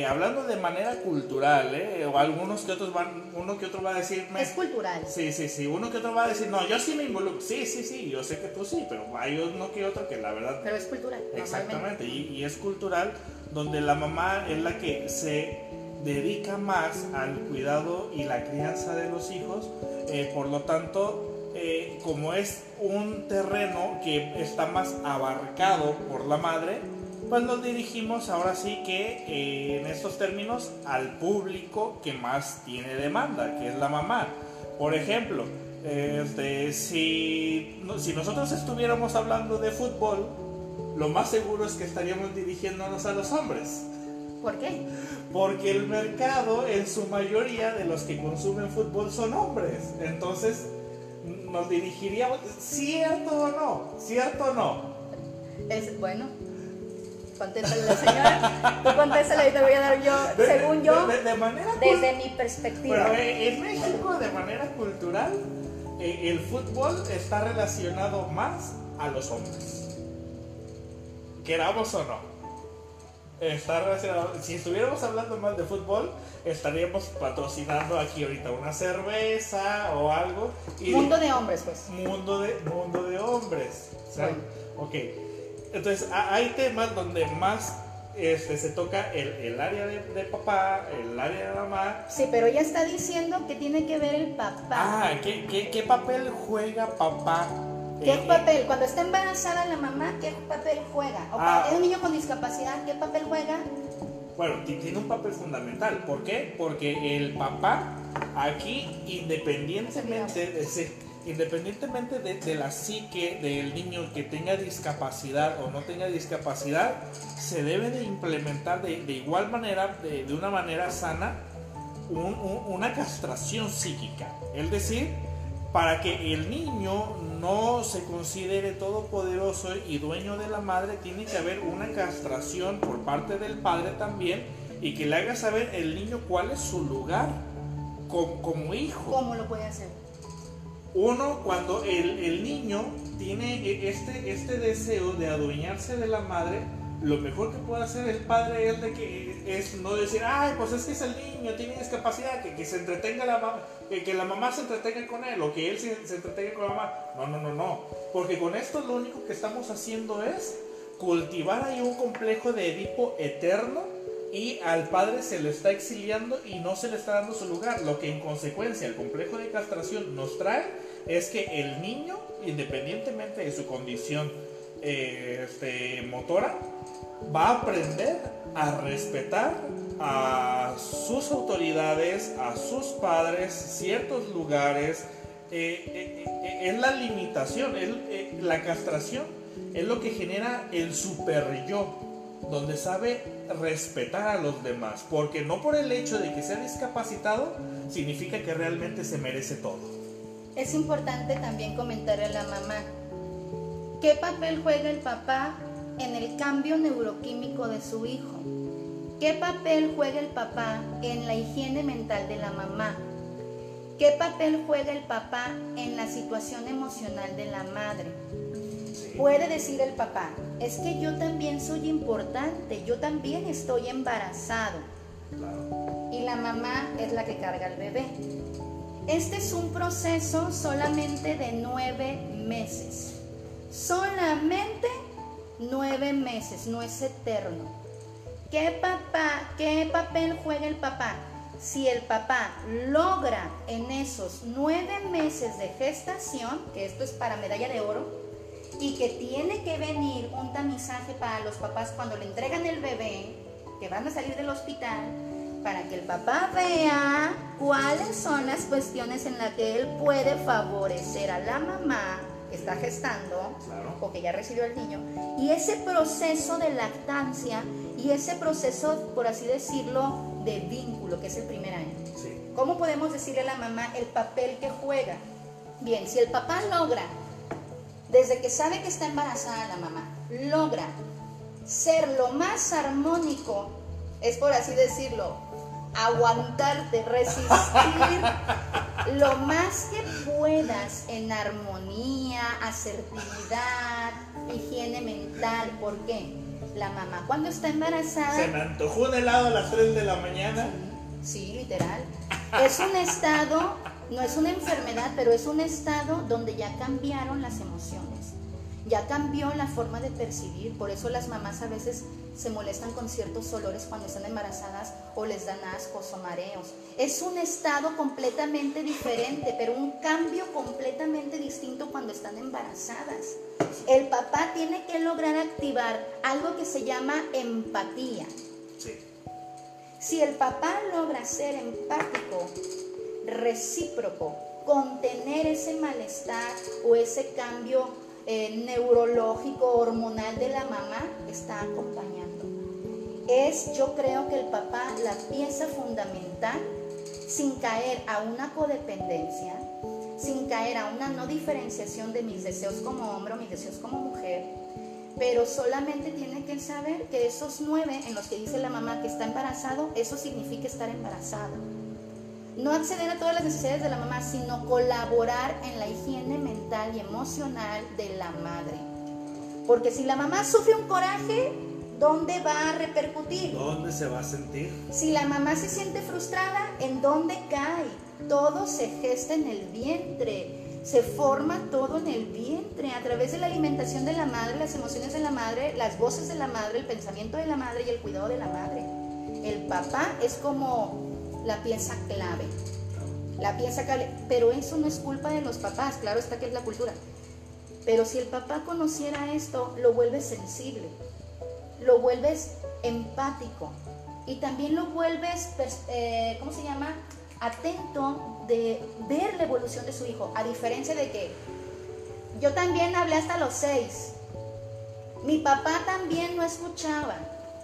hablando de manera cultural, o algunos que otros van, uno que otro va a decir... Es cultural. Sí, sí, sí, uno que otro va a decir, no, yo sí me involucro, sí, sí, sí, yo sé que tú sí, pero hay uno que otro que la verdad... Pero es cultural. Exactamente, y, es cultural donde la mamá es la que se dedica más al cuidado y la crianza de los hijos, por lo tanto eh, como es un terreno que está más abarcado por la madre, pues nos dirigimos ahora sí que eh, en estos términos al público que más tiene demanda, que es la mamá. Por ejemplo, este, si, si nosotros estuviéramos hablando de fútbol, lo más seguro es que estaríamos dirigiéndonos a los hombres. ¿Por qué? Porque el mercado, en su mayoría de los que consumen fútbol son hombres. Entonces, nos dirigiríamos, ¿cierto o no? ¿Cierto o no? Es, bueno, contéstale la señora. Tú contéstale y te voy a dar yo, según yo, de, manera desde mi perspectiva. Pero eh, en México, de manera cultural, eh, el fútbol está relacionado más a los hombres. Queramos o no. Está relacionado. Si estuviéramos hablando más de fútbol, estaríamos patrocinando aquí ahorita una cerveza o algo. mundo de hombres, pues. Mundo de, mundo de hombres. Ok. Entonces, hay temas donde más este, se toca el, área de, papá, el área de mamá. Sí, pero ella está diciendo que tiene que ver el papá. Ah, ¿qué, qué, papel juega papá? ¿Qué papel? Cuando está embarazada la mamá, ¿qué papel juega? O ah. es un niño con discapacidad, ¿qué papel juega? Bueno, tiene un papel fundamental. ¿Por qué? Porque el papá aquí, independientemente de independientemente de, la psique del niño que tenga discapacidad o no tenga discapacidad, se debe de implementar de, igual manera, de, una manera sana, una castración psíquica. Es decir, para que el niño no se considere todopoderoso y dueño de la madre, tiene que haber una castración por parte del padre también y que le haga saber el niño cuál es su lugar como, hijo. ¿Cómo lo puede hacer? Uno, cuando el, niño tiene e, este, este deseo de adueñarse de la madre, lo mejor que puede hacer el padre es, de que, es no decir, ay, pues es que es el niño, tiene discapacidad, que, que se entretenga la mamá, que, que, la mamá se entretenga con él o que él se, se entretenga con la mamá. No, no, no, no. Porque con esto lo único que estamos haciendo es cultivar ahí un complejo de Edipo eterno y al padre se le está exiliando y no se le está dando su lugar. Lo que en consecuencia el complejo de castración nos trae es que el niño, independientemente de su condición eh, este, motora, va a aprender a respetar a sus autoridades, a sus padres, ciertos lugares. Eh, eh, es la limitación, es, la castración es lo que genera el super yo, donde sabe respetar a los demás, porque no por el hecho de que sea discapacitado significa que realmente se merece todo. Es importante también comentarle a la mamá, ¿qué papel juega el papá en el cambio neuroquímico de su hijo? ¿Qué papel juega el papá en la higiene mental de la mamá? ¿Qué papel juega el papá en la situación emocional de la madre? Puede decir el papá, es que yo también soy importante, yo también estoy embarazado. Y la mamá es la que carga al bebé. Este es un proceso solamente de nueve meses. Solamente nueve meses, no es eterno. ¿Qué papá, qué papel juega el papá? Si el papá logra en esos nueve meses de gestación, que esto es para medalla de oro, y que tiene que venir un tamizaje para los papás cuando le entregan el bebé, que van a salir del hospital, para que el papá vea cuáles son las cuestiones en las que él puede favorecer a la mamá que está gestando o que ya recibió el niño. Y ese proceso de lactancia y ese proceso, por así decirlo, de vínculo, que es el primer año. ¿Cómo podemos decirle a la mamá el papel que juega? Bien, si el papá logra desde que sabe que está embarazada la mamá, logra ser lo más armónico, es por así decirlo, aguantarte, resistir lo más que puedas en armonía, asertividad, higiene mental. ¿Por qué? La mamá cuando está embarazada... Se me antojó un helado a las 3 de la mañana. Sí, literal. Es un estado no es una enfermedad, pero es un estado donde ya cambiaron las emociones. Ya cambió la forma de percibir, por eso las mamás a veces se molestan con ciertos olores cuando están embarazadas o les dan ascos o mareos. Es un estado completamente diferente, pero un cambio completamente distinto cuando están embarazadas. El papá tiene que lograr activar algo que se llama empatía. Si el papá logra ser empático, recíproco, contener ese malestar o ese cambio neurológico, hormonal de la mamá, está acompañando. Es, yo creo que el papá, la pieza fundamental, sin caer a una codependencia, sin caer a una no diferenciación de mis deseos como hombre o mis deseos como mujer, pero solamente tiene que saber que esos nueve en los que dice la mamá que está embarazado, eso significa estar embarazado no acceder a todas las necesidades de la mamá, sino colaborar en la higiene mental y emocional de la madre. Porque si la mamá sufre un coraje, ¿dónde va a repercutir? ¿Dónde se va a sentir? Si la mamá se siente frustrada, ¿en dónde cae? Todo se gesta en el vientre, se forma todo en el vientre, a través de la alimentación de la madre, las emociones de la madre, las voces de la madre, el pensamiento de la madre y el cuidado de la madre. El papá es como la pieza clave. La pieza clave, pero eso no es culpa de los papás, claro está que es la cultura. Pero si el papá conociera esto, lo vuelves sensible, lo vuelves empático y también lo vuelves, eh, ¿cómo se llama? Atento de ver la evolución de su hijo, a diferencia de que yo también hablé hasta los seis, mi papá también no escuchaba,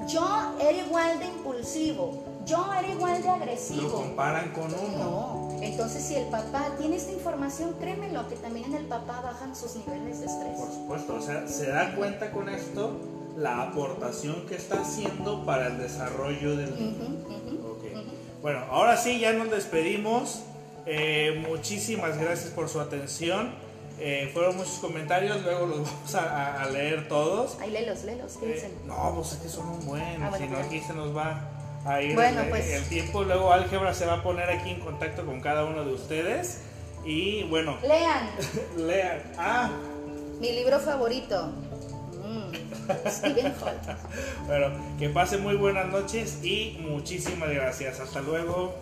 yo era igual de impulsivo, yo era igual de agresivo. Lo comparan con uno. No, entonces si el papá tiene esta información, créemelo que también en el papá bajan sus niveles de estrés. Por supuesto, o sea, se da cuenta con esto la aportación que está haciendo para el desarrollo del niño. Ujú, ujú, Ok. ujú. Bueno, ahora sí, ya nos despedimos. Eh, muchísimas gracias por su atención. Eh, fueron muchos comentarios, luego los vamos a, leer todos. Ahí léelos, léelos, ¿qué Eh, dicen? no, pues es que son un buen, Ah, bueno, si no aquí se nos va a ir Bueno, el, pues. el tiempo. Luego Álgebra se va a poner aquí en contacto con cada uno de ustedes. Y bueno, Lean lean. Ah, mi libro favorito. Mm, Stephen Holt. bueno, que pasen muy buenas noches y muchísimas gracias. Hasta luego.